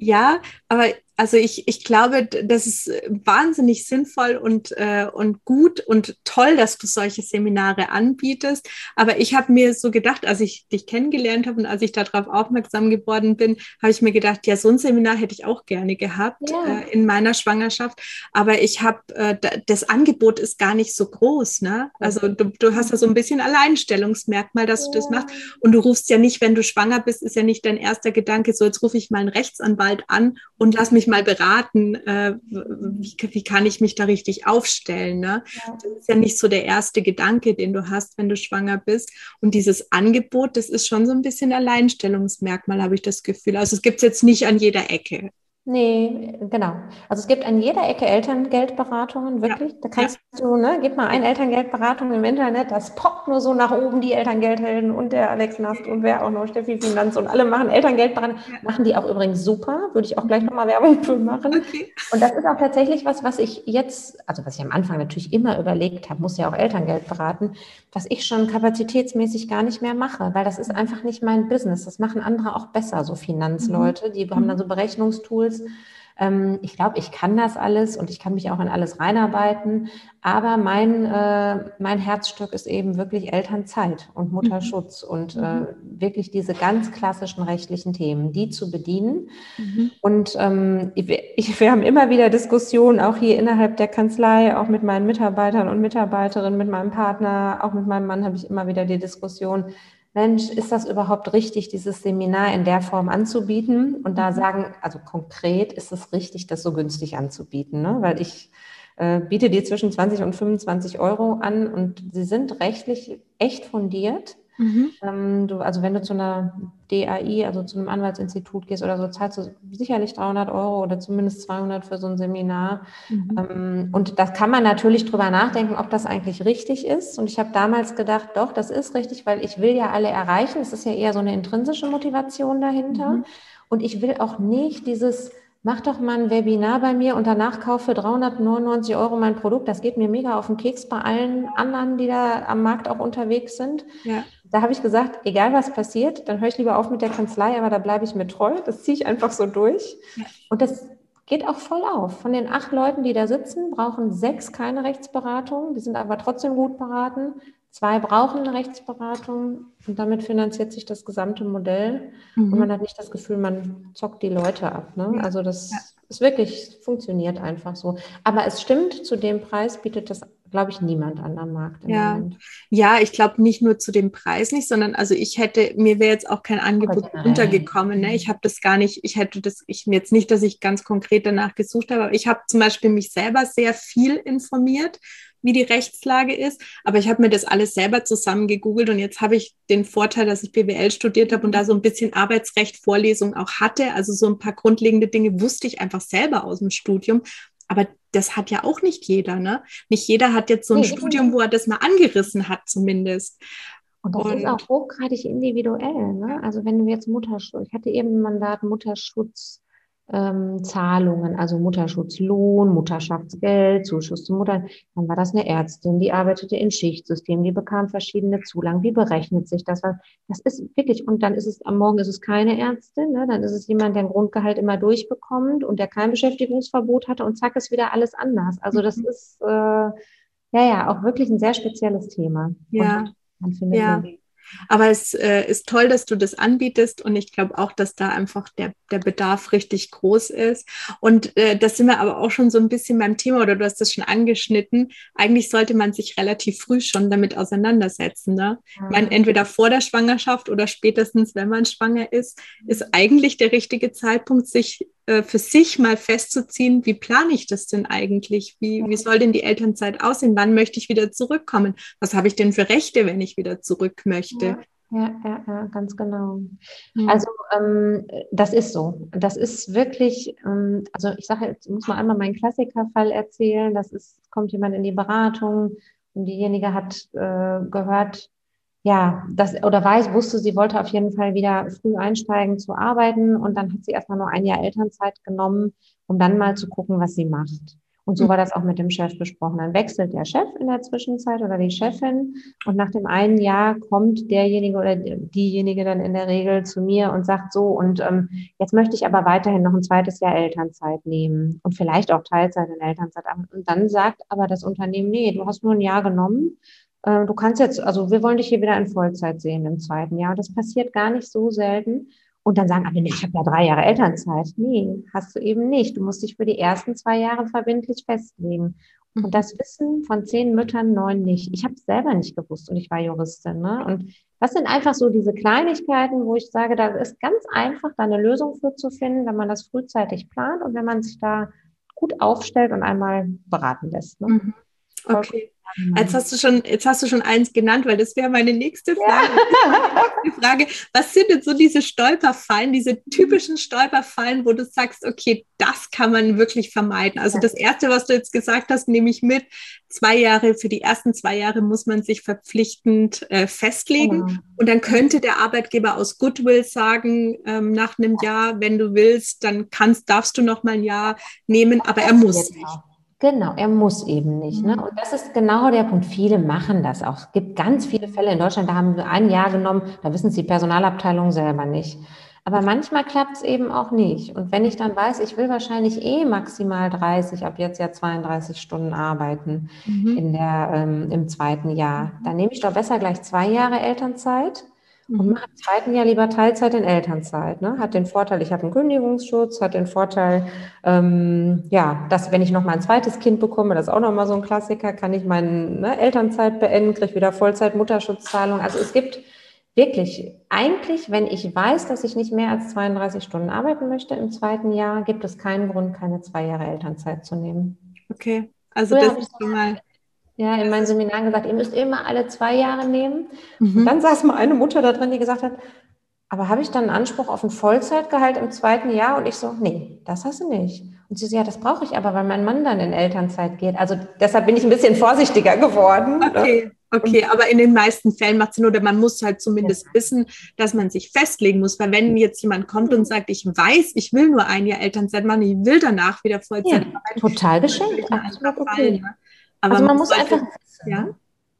Speaker 1: Ja, aber also ich, ich glaube, das ist wahnsinnig sinnvoll und, äh, und gut und toll, dass du solche Seminare anbietest. Aber ich habe mir so gedacht, als ich dich kennengelernt habe und als ich darauf aufmerksam geworden bin, habe ich mir gedacht, ja, so ein Seminar hätte ich auch gerne gehabt ja. äh, in meiner Schwangerschaft. Aber ich habe, äh, das Angebot ist gar nicht so groß. Ne? Also du, du hast ja so ein bisschen Alleinstellungsmerkmal, dass ja. du das machst. Und du rufst ja nicht, wenn du schwanger bist, ist ja nicht dein erster Gedanke, so jetzt rufe ich mal einen Rechtsanwalt an und lass mich mal beraten, äh, wie, wie, kann ich mich da richtig aufstellen. Ne? Ja. Das ist ja nicht so der erste Gedanke, den du hast, wenn du schwanger bist. Und dieses Angebot, das ist schon so ein bisschen Alleinstellungsmerkmal, habe ich das Gefühl. Also es gibt es jetzt nicht an jeder Ecke.
Speaker 2: Nee, genau. Also es gibt an jeder Ecke Elterngeldberatungen, wirklich. Ja. Da kannst ja. du, ne, gib mal ein Elterngeldberatung im Internet, das poppt nur so nach oben, die Elterngeldhelden und der Alex Nast und wer auch noch, Steffi Finanz und alle machen Elterngeldberatung. Ja. Machen die auch übrigens super, würde ich auch gleich nochmal Werbung für machen. Okay. Und das ist auch tatsächlich was, was ich jetzt, also was ich am Anfang natürlich immer überlegt habe, muss ja auch Elterngeld beraten, was ich schon kapazitätsmäßig gar nicht mehr mache, weil das ist einfach nicht mein Business. Das machen andere auch besser, so Finanzleute. Die haben dann so Berechnungstools. Ähm, ich glaube, ich kann das alles und ich kann mich auch in alles reinarbeiten. Aber mein, äh, mein Herzstück ist eben wirklich Elternzeit und Mutterschutz mhm. und äh, mhm. wirklich diese ganz klassischen rechtlichen Themen, die zu bedienen. Mhm. Und ähm, ich, wir haben immer wieder Diskussionen, auch hier innerhalb der Kanzlei, auch mit meinen Mitarbeitern und Mitarbeiterinnen, mit meinem Partner, auch mit meinem Mann habe ich immer wieder die Diskussion, Mensch, ist das überhaupt richtig, dieses Seminar in der Form anzubieten? Und da mhm. sagen, also konkret ist es richtig, das so günstig anzubieten, ne? weil ich äh, biete dir zwischen 20 und 25 Euro an und sie sind rechtlich echt fundiert. Mhm. Ähm, du, also wenn du zu einer DAI, also zu einem Anwaltsinstitut gehst oder so, zahlst du sicherlich 300 Euro oder zumindest 200 für so ein Seminar. Mhm. Ähm, und da kann man natürlich drüber nachdenken, ob das eigentlich richtig ist. Und ich habe damals gedacht, doch, das ist richtig, weil ich will ja alle erreichen. Es ist ja eher so eine intrinsische Motivation dahinter. Mhm. Und ich will auch nicht dieses mach doch mal ein Webinar bei mir und danach kaufe 399 Euro mein Produkt. Das geht mir mega auf den Keks bei allen anderen, die da am Markt auch unterwegs sind. Ja. Da habe ich gesagt, egal was passiert, dann höre ich lieber auf mit der Kanzlei, aber da bleibe ich mir treu. Das ziehe ich einfach so durch. Und das geht auch voll auf. Von den acht Leuten, die da sitzen, brauchen sechs keine Rechtsberatung. Die sind aber trotzdem gut beraten. Zwei brauchen eine Rechtsberatung und damit finanziert sich das gesamte Modell. Mhm. Und man hat nicht das Gefühl, man zockt die Leute ab. Ne? Also das ja. ist wirklich, funktioniert einfach so. Aber es stimmt, zu dem Preis bietet das glaube ich, niemand an am Markt.
Speaker 1: ja. Moment. ja, ich glaube nicht nur zu dem Preis nicht, sondern also ich hätte, mir wäre jetzt auch kein Angebot untergekommen. Ne? Ich habe das gar nicht, ich hätte das, ich jetzt nicht, dass ich ganz konkret danach gesucht habe, aber ich habe zum Beispiel mich selber sehr viel informiert wie die Rechtslage ist. Aber ich habe mir das alles selber zusammengegoogelt und jetzt habe ich den Vorteil, dass ich BWL studiert habe und da so ein bisschen Arbeitsrecht Vorlesung auch hatte. Also so ein paar grundlegende Dinge wusste ich einfach selber aus dem Studium. Aber das hat ja auch nicht jeder, ne? Nicht jeder hat jetzt so ein nee, Studium, wo er das mal angerissen hat, zumindest.
Speaker 2: Und das und, ist auch hochgradig individuell. Ne? Also wenn du jetzt Mutterschutz, ich hatte eben ein Mandat Mutterschutz ähm, Zahlungen, also Mutterschutzlohn, Mutterschaftsgeld, Zuschuss zur Mutter. Dann war das eine Ärztin, die arbeitete in Schichtsystem, die bekam verschiedene Zulagen. Wie berechnet sich das? Das ist wirklich, und dann ist es, am Morgen ist es keine Ärztin, ne? dann ist es jemand, der ein Grundgehalt immer durchbekommt und der kein Beschäftigungsverbot hatte und zack ist wieder alles anders. Also das mhm. ist, äh, ja, ja, auch wirklich ein sehr spezielles Thema.
Speaker 1: Ja. Und man findet ja. Aber es äh, ist toll, dass du das anbietest und ich glaube auch, dass da einfach der, der Bedarf richtig groß ist. Und äh, das sind wir aber auch schon so ein bisschen beim Thema oder du hast das schon angeschnitten. Eigentlich sollte man sich relativ früh schon damit auseinandersetzen. Ne? Ich meine, entweder vor der Schwangerschaft oder spätestens, wenn man schwanger ist, ist eigentlich der richtige Zeitpunkt, sich äh, für sich mal festzuziehen, wie plane ich das denn eigentlich? Wie, wie soll denn die Elternzeit aussehen? Wann möchte ich wieder zurückkommen? Was habe ich denn für Rechte, wenn ich wieder zurück möchte?
Speaker 2: Ja. Ja, ja, ja, ganz genau. Mhm. Also ähm, das ist so. Das ist wirklich, ähm, also ich sage, jetzt muss man einmal meinen Klassikerfall erzählen. Das ist, kommt jemand in die Beratung und diejenige hat äh, gehört, ja, das oder weiß, wusste, sie wollte auf jeden Fall wieder früh einsteigen zu arbeiten und dann hat sie erstmal nur ein Jahr Elternzeit genommen, um dann mal zu gucken, was sie macht. Und so war das auch mit dem Chef besprochen. Dann wechselt der Chef in der Zwischenzeit oder die Chefin und nach dem einen Jahr kommt derjenige oder diejenige dann in der Regel zu mir und sagt so, und ähm, jetzt möchte ich aber weiterhin noch ein zweites Jahr Elternzeit nehmen und vielleicht auch Teilzeit in Elternzeit. Und dann sagt aber das Unternehmen, nee, du hast nur ein Jahr genommen äh, du kannst jetzt, also wir wollen dich hier wieder in Vollzeit sehen im zweiten Jahr. Das passiert gar nicht so selten. Und dann sagen alle, ich habe ja drei Jahre Elternzeit. Nee, hast du eben nicht. Du musst dich für die ersten zwei Jahre verbindlich festlegen. Und mhm. das Wissen von zehn Müttern, neun nicht. Ich habe es selber nicht gewusst und ich war Juristin. Ne? Und das sind einfach so diese Kleinigkeiten, wo ich sage, da ist ganz einfach, da eine Lösung für zu finden, wenn man das frühzeitig plant und wenn man sich da gut aufstellt und einmal beraten lässt. Ne?
Speaker 1: Mhm. Okay. Jetzt hast du schon, jetzt hast du schon eins genannt, weil das wäre meine nächste Frage. Ja. Die Frage, was sind denn so diese Stolperfallen, diese typischen Stolperfallen, wo du sagst, okay, das kann man wirklich vermeiden? Also das erste, was du jetzt gesagt hast, nehme ich mit, zwei Jahre, für die ersten zwei Jahre muss man sich verpflichtend äh, festlegen. Genau. Und dann könnte der Arbeitgeber aus Goodwill sagen, ähm, nach einem Jahr, wenn du willst, dann kannst, darfst du noch mal ein Jahr nehmen, aber er muss nicht.
Speaker 2: Genau, er muss eben nicht. Ne? Mhm. Und das ist genau der Punkt. Viele machen das auch. Es gibt ganz viele Fälle in Deutschland, da haben wir ein Jahr genommen, da wissen es die Personalabteilung selber nicht. Aber manchmal klappt es eben auch nicht. Und wenn ich dann weiß, ich will wahrscheinlich eh maximal 30, ab jetzt ja 32 Stunden arbeiten mhm. in der, ähm, im zweiten Jahr, dann nehme ich doch besser gleich zwei Jahre Elternzeit und mache im zweiten Jahr lieber Teilzeit in Elternzeit. Ne? Hat den Vorteil, ich habe einen Kündigungsschutz, hat den Vorteil, ähm, ja, dass wenn ich noch mal ein zweites Kind bekomme, das ist auch noch mal so ein Klassiker, kann ich meine ne, Elternzeit beenden, kriege wieder Vollzeit Mutterschutzzahlung. Also es gibt wirklich, eigentlich, wenn ich weiß, dass ich nicht mehr als 32 Stunden arbeiten möchte im zweiten Jahr, gibt es keinen Grund, keine zwei Jahre Elternzeit zu nehmen.
Speaker 1: Okay, also Früher das ist schon mal
Speaker 2: ja, in meinen Seminaren gesagt, ihr müsst immer alle zwei Jahre nehmen. Mhm. Und dann saß mal eine Mutter da drin, die gesagt hat, aber habe ich dann einen Anspruch auf ein Vollzeitgehalt im zweiten Jahr? Und ich so, nee, das hast du nicht. Und sie so, ja, das brauche ich aber, weil mein Mann dann in Elternzeit geht. Also deshalb bin ich ein bisschen vorsichtiger geworden.
Speaker 1: Ne? Okay. Okay, aber in den meisten Fällen macht es Sinn oder man muss halt zumindest ja. wissen, dass man sich festlegen muss. Weil wenn jetzt jemand kommt und sagt, ich weiß, ich will nur ein Jahr Elternzeit machen, ich will danach wieder Vollzeit
Speaker 2: ja. Total geschenkt.
Speaker 1: Okay. Ne? Aber also man, man muss sollte, einfach ja,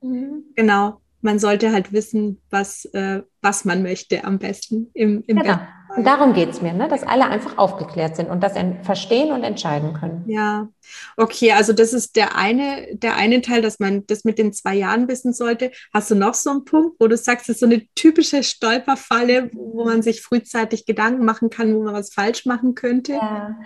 Speaker 1: mhm. genau. Man sollte halt wissen, was, äh, was man möchte am besten im, im
Speaker 2: genau. Und darum geht es mir, ne? dass alle einfach aufgeklärt sind und das verstehen und entscheiden können.
Speaker 1: Ja, okay, also das ist der eine, der eine Teil, dass man das mit den zwei Jahren wissen sollte. Hast du noch so einen Punkt, wo du sagst, das ist so eine typische Stolperfalle, wo man sich frühzeitig Gedanken machen kann, wo man was falsch machen könnte?
Speaker 2: Ja,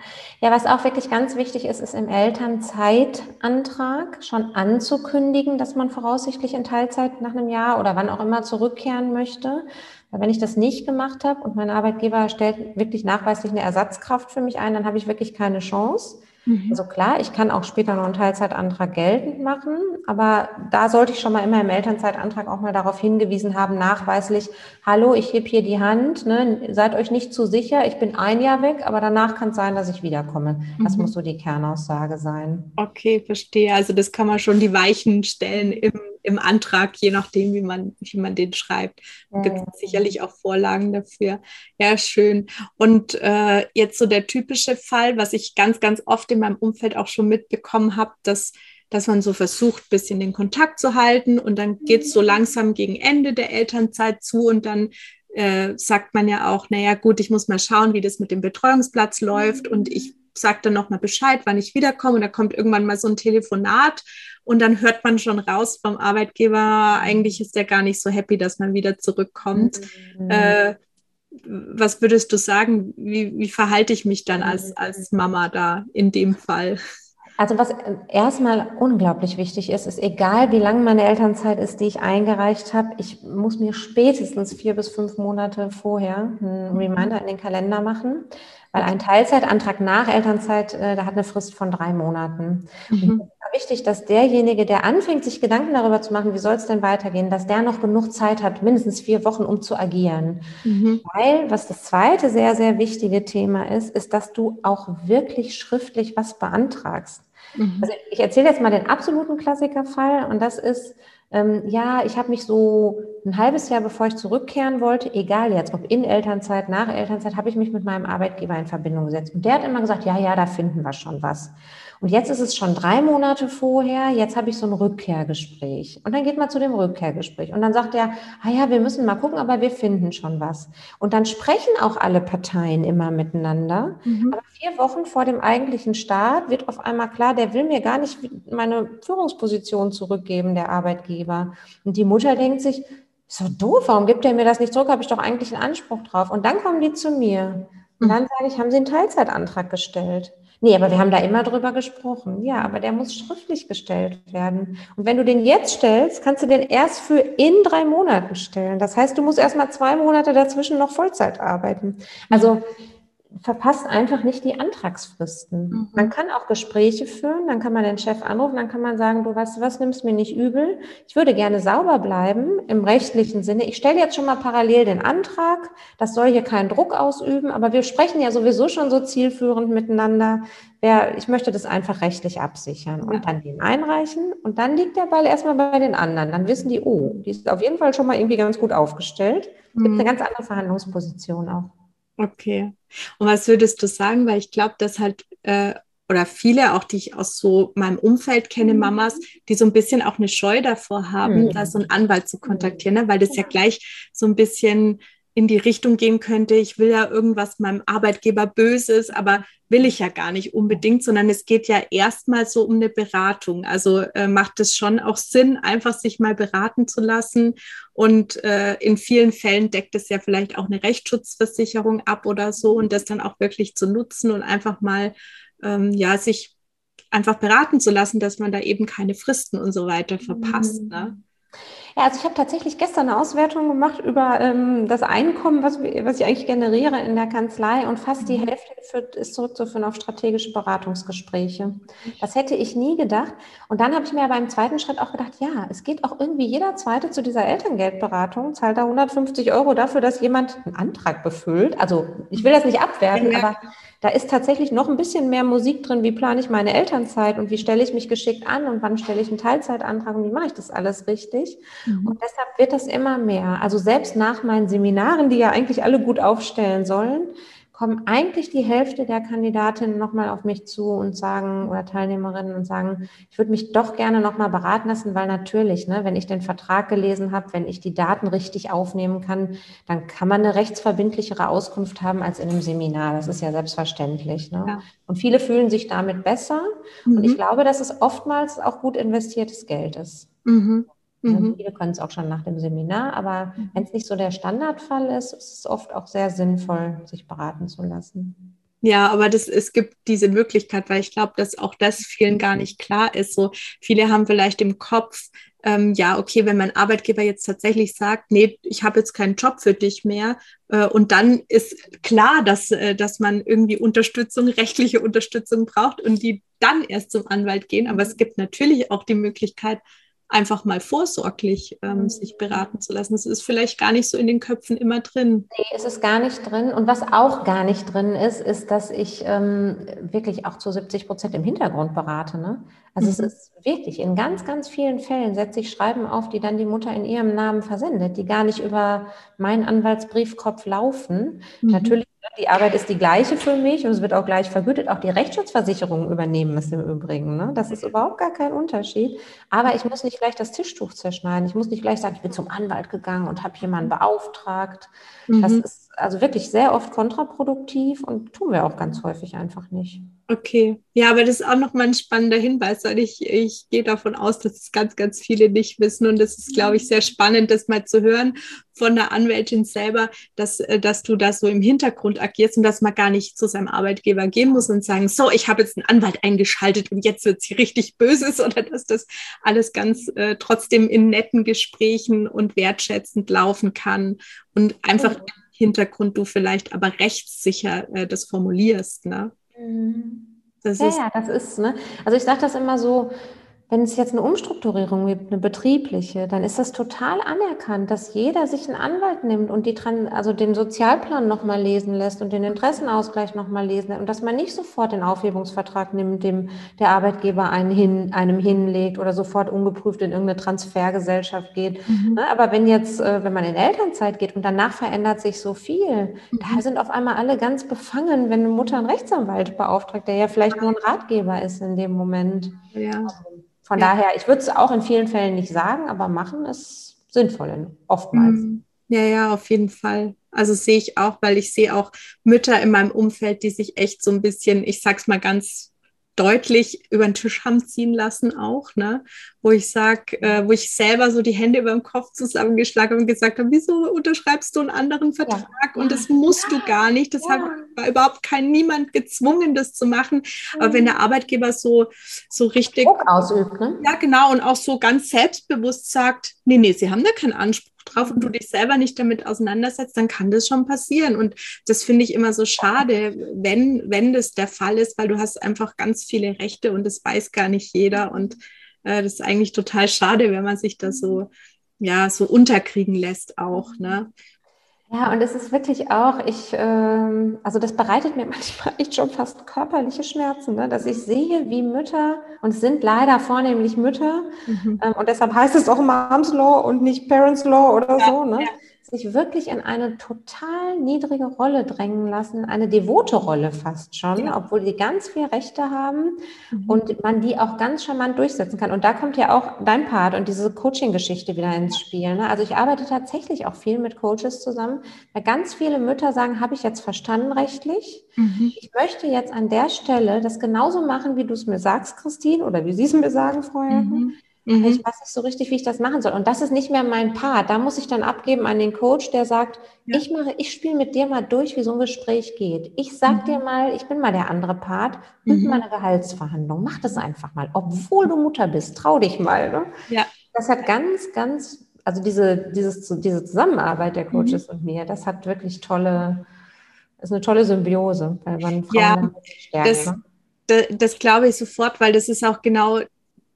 Speaker 2: ja was auch wirklich ganz wichtig ist, ist im Elternzeitantrag schon anzukündigen, dass man voraussichtlich in Teilzeit nach einem Jahr oder wann auch immer zurückkehren möchte. Weil wenn ich das nicht gemacht habe und mein Arbeitgeber stellt wirklich nachweislich eine Ersatzkraft für mich ein, dann habe ich wirklich keine Chance. Mhm. Also klar, ich kann auch später noch einen Teilzeitantrag geltend machen, aber da sollte ich schon mal immer im Elternzeitantrag auch mal darauf hingewiesen haben, nachweislich, hallo, ich heb hier die Hand, ne, seid euch nicht zu sicher, ich bin ein Jahr weg, aber danach kann es sein, dass ich wiederkomme. Das mhm. muss so die Kernaussage sein.
Speaker 1: Okay, verstehe. Also das kann man schon die Weichen stellen im im Antrag, je nachdem, wie man, wie man den schreibt. Da gibt es sicherlich auch Vorlagen dafür. Ja, schön. Und äh, jetzt so der typische Fall, was ich ganz, ganz oft in meinem Umfeld auch schon mitbekommen habe, dass dass man so versucht, ein bisschen den Kontakt zu halten und dann geht es so langsam gegen Ende der Elternzeit zu und dann äh, sagt man ja auch, naja gut, ich muss mal schauen, wie das mit dem Betreuungsplatz läuft und ich sage dann nochmal Bescheid, wann ich wiederkomme und da kommt irgendwann mal so ein Telefonat und dann hört man schon raus vom Arbeitgeber, eigentlich ist der gar nicht so happy, dass man wieder zurückkommt. Mhm. Äh, was würdest du sagen? Wie, wie verhalte ich mich dann als, als Mama da in dem Fall?
Speaker 2: Also was erstmal unglaublich wichtig ist, ist egal, wie lang meine Elternzeit ist, die ich eingereicht habe, ich muss mir spätestens vier bis fünf Monate vorher einen Reminder in den Kalender machen, weil ein Teilzeitantrag nach Elternzeit, äh, da hat eine Frist von drei Monaten. Mhm. Wichtig, dass derjenige, der anfängt, sich Gedanken darüber zu machen, wie soll es denn weitergehen, dass der noch genug Zeit hat, mindestens vier Wochen, um zu agieren. Mhm. Weil, was das zweite sehr, sehr wichtige Thema ist, ist, dass du auch wirklich schriftlich was beantragst. Mhm. Also ich erzähle jetzt mal den absoluten Klassikerfall und das ist, ähm, ja, ich habe mich so ein halbes Jahr, bevor ich zurückkehren wollte, egal jetzt, ob in Elternzeit, nach Elternzeit, habe ich mich mit meinem Arbeitgeber in Verbindung gesetzt. Und der hat immer gesagt, ja, ja, da finden wir schon was. Und jetzt ist es schon drei Monate vorher, jetzt habe ich so ein Rückkehrgespräch. Und dann geht man zu dem Rückkehrgespräch. Und dann sagt er, ah ja, wir müssen mal gucken, aber wir finden schon was. Und dann sprechen auch alle Parteien immer miteinander. Mhm. Aber vier Wochen vor dem eigentlichen Start wird auf einmal klar, der will mir gar nicht meine Führungsposition zurückgeben, der Arbeitgeber. Und die Mutter denkt sich, so doof, warum gibt er mir das nicht zurück? Habe ich doch eigentlich einen Anspruch drauf. Und dann kommen die zu mir. Und dann sage ich, haben Sie einen Teilzeitantrag gestellt? Nee, aber wir haben da immer drüber gesprochen. Ja, aber der muss schriftlich gestellt werden. Und wenn du den jetzt stellst, kannst du den erst für in drei Monaten stellen. Das heißt, du musst erst mal zwei Monate dazwischen noch Vollzeit arbeiten. Also verpasst einfach nicht die Antragsfristen. Mhm. Man kann auch Gespräche führen, dann kann man den Chef anrufen, dann kann man sagen, du weißt was, nimmst mir nicht übel. Ich würde gerne sauber bleiben im rechtlichen Sinne. Ich stelle jetzt schon mal parallel den Antrag. Das soll hier keinen Druck ausüben, aber wir sprechen ja sowieso schon so zielführend miteinander. Wer, ich möchte das einfach rechtlich absichern und ja. dann den einreichen und dann liegt der Ball erstmal bei den anderen. Dann wissen die, oh, die ist auf jeden Fall schon mal irgendwie ganz gut aufgestellt. Es gibt mhm. eine ganz andere Verhandlungsposition auch.
Speaker 1: Okay. Und was würdest du sagen? Weil ich glaube, dass halt, äh, oder viele, auch die ich aus so meinem Umfeld kenne, mhm. Mamas, die so ein bisschen auch eine Scheu davor haben, mhm. da so einen Anwalt zu kontaktieren, ne? weil das ja gleich so ein bisschen in die Richtung gehen könnte, ich will ja irgendwas meinem Arbeitgeber Böses, aber will ich ja gar nicht unbedingt, sondern es geht ja erstmal so um eine Beratung. Also äh, macht es schon auch Sinn, einfach sich mal beraten zu lassen. Und äh, in vielen Fällen deckt es ja vielleicht auch eine Rechtsschutzversicherung ab oder so und das dann auch wirklich zu nutzen und einfach mal ähm, ja sich einfach beraten zu lassen, dass man da eben keine Fristen und so weiter verpasst. Mhm. Ne?
Speaker 2: Ja, also ich habe tatsächlich gestern eine Auswertung gemacht über ähm, das Einkommen, was, was ich eigentlich generiere in der Kanzlei und fast die mhm. Hälfte führt, ist zurückzuführen auf strategische Beratungsgespräche. Das hätte ich nie gedacht. Und dann habe ich mir beim zweiten Schritt auch gedacht, ja, es geht auch irgendwie jeder Zweite zu dieser Elterngeldberatung, zahlt da 150 Euro dafür, dass jemand einen Antrag befüllt. Also ich will das nicht abwerten, aber da ist tatsächlich noch ein bisschen mehr Musik drin, wie plane ich meine Elternzeit und wie stelle ich mich geschickt an und wann stelle ich einen Teilzeitantrag und wie mache ich das alles richtig. Mhm. Und deshalb wird das immer mehr. Also selbst nach meinen Seminaren, die ja eigentlich alle gut aufstellen sollen, kommen eigentlich die Hälfte der Kandidatinnen nochmal auf mich zu und sagen, oder Teilnehmerinnen und sagen, ich würde mich doch gerne nochmal beraten lassen, weil natürlich, ne, wenn ich den Vertrag gelesen habe, wenn ich die Daten richtig aufnehmen kann, dann kann man eine rechtsverbindlichere Auskunft haben als in einem Seminar. Das ist ja selbstverständlich. Ne? Ja. Und viele fühlen sich damit besser. Mhm. Und ich glaube, dass es oftmals auch gut investiertes Geld ist. Mhm. Mhm. Viele können es auch schon nach dem Seminar, aber mhm. wenn es nicht so der Standardfall ist, ist es oft auch sehr sinnvoll, sich beraten zu lassen.
Speaker 1: Ja, aber das, es gibt diese Möglichkeit, weil ich glaube, dass auch das vielen gar nicht klar ist. So viele haben vielleicht im Kopf, ähm, ja, okay, wenn mein Arbeitgeber jetzt tatsächlich sagt, nee, ich habe jetzt keinen Job für dich mehr, äh, und dann ist klar, dass, äh, dass man irgendwie Unterstützung, rechtliche Unterstützung braucht und die dann erst zum Anwalt gehen. Aber es gibt natürlich auch die Möglichkeit, einfach mal vorsorglich ähm, mhm. sich beraten zu lassen. Das ist vielleicht gar nicht so in den Köpfen immer drin.
Speaker 2: Nee, es ist gar nicht drin. Und was auch gar nicht drin ist, ist, dass ich ähm, wirklich auch zu 70 Prozent im Hintergrund berate. Ne? Also mhm. es ist wirklich, in ganz, ganz vielen Fällen setze ich Schreiben auf, die dann die Mutter in ihrem Namen versendet, die gar nicht über meinen Anwaltsbriefkopf laufen. Mhm. Natürlich die Arbeit ist die gleiche für mich und es wird auch gleich vergütet. Auch die Rechtsschutzversicherungen übernehmen es im Übrigen. Ne? Das ist überhaupt gar kein Unterschied. Aber ich muss nicht gleich das Tischtuch zerschneiden. Ich muss nicht gleich sagen, ich bin zum Anwalt gegangen und habe jemanden beauftragt. Mhm. Das ist also wirklich sehr oft kontraproduktiv und tun wir auch ganz häufig einfach nicht.
Speaker 1: Okay, ja, aber das ist auch nochmal ein spannender Hinweis, weil ich, ich gehe davon aus, dass es ganz, ganz viele nicht wissen. Und es ist, glaube ich, sehr spannend, das mal zu hören von der Anwältin selber, dass, äh, dass du da so im Hintergrund agierst und dass man gar nicht zu seinem Arbeitgeber gehen muss und sagen, so, ich habe jetzt einen Anwalt eingeschaltet und jetzt wird sie richtig böse, sondern dass das alles ganz äh, trotzdem in netten Gesprächen und wertschätzend laufen kann und einfach im Hintergrund du vielleicht aber rechtssicher äh, das formulierst. Ne?
Speaker 2: Mhm. Das ja, ist ja, das ist, ne? Also ich sage das immer so, wenn es jetzt eine Umstrukturierung gibt, eine betriebliche, dann ist das total anerkannt, dass jeder sich einen Anwalt nimmt und die also den Sozialplan nochmal lesen lässt und den Interessenausgleich nochmal lesen lässt und dass man nicht sofort den Aufhebungsvertrag nimmt, dem der Arbeitgeber einen hin, einem hinlegt oder sofort ungeprüft in irgendeine Transfergesellschaft geht. Mhm. Ne, aber wenn jetzt, äh, wenn man in Elternzeit geht und danach verändert sich so viel, mhm. da sind auf einmal alle ganz befangen, wenn eine Mutter einen Rechtsanwalt beauftragt, der ja vielleicht nur ein Ratgeber ist in dem Moment. Ja. Also, von ja. daher, ich würde es auch in vielen Fällen nicht sagen, aber machen ist sinnvoll, oftmals. Mhm.
Speaker 1: Ja, ja, auf jeden Fall. Also sehe ich auch, weil ich sehe auch Mütter in meinem Umfeld, die sich echt so ein bisschen, ich sag's mal ganz deutlich über den Tisch haben ziehen lassen auch, ne? Wo ich sage, äh, wo ich selber so die Hände über dem Kopf zusammengeschlagen habe und gesagt habe, wieso unterschreibst du einen anderen Vertrag ja. und das musst ja. du gar nicht, das ja. hat, war überhaupt kein niemand gezwungen, das zu machen, aber wenn der Arbeitgeber so, so richtig Druck ausübt, ne? ja genau und auch so ganz selbstbewusst sagt, nee, nee, sie haben da keinen Anspruch drauf und du dich selber nicht damit auseinandersetzt, dann kann das schon passieren. Und das finde ich immer so schade, wenn, wenn das der Fall ist, weil du hast einfach ganz viele Rechte und das weiß gar nicht jeder. Und äh, das ist eigentlich total schade, wenn man sich da so, ja, so unterkriegen lässt auch. Ne?
Speaker 2: Ja, und es ist wirklich auch, ich, ähm, also das bereitet mir manchmal echt schon fast körperliche Schmerzen, ne? dass ich sehe, wie Mütter, und es sind leider vornehmlich Mütter, mhm. ähm, und deshalb heißt es auch Moms Law und nicht Parents Law oder ja, so, ne? Ja sich wirklich in eine total niedrige Rolle drängen lassen, eine devote Rolle fast schon, ja. obwohl die ganz viel Rechte haben mhm. und man die auch ganz charmant durchsetzen kann. Und da kommt ja auch dein Part und diese Coaching-Geschichte wieder ins Spiel. Ne? Also ich arbeite tatsächlich auch viel mit Coaches zusammen, weil ganz viele Mütter sagen, habe ich jetzt verstanden rechtlich? Mhm. Ich möchte jetzt an der Stelle das genauso machen, wie du es mir sagst, Christine, oder wie Sie es mir sagen, Frau mhm. Mhm. Ich weiß nicht so richtig, wie ich das machen soll. Und das ist nicht mehr mein Part. Da muss ich dann abgeben an den Coach, der sagt, ja. ich mache, ich spiele mit dir mal durch, wie so ein Gespräch geht. Ich sag mhm. dir mal, ich bin mal der andere Part, mit mhm. meiner Gehaltsverhandlung. Mach das einfach mal. Obwohl du Mutter bist, trau dich mal. Ne? Ja. Das hat ganz, ganz, also diese, dieses, diese Zusammenarbeit der mhm. Coaches und mir, das hat wirklich tolle, ist eine tolle Symbiose, weil man Frauen
Speaker 1: ja, stärkt. Das, ne? das, das glaube ich sofort, weil das ist auch genau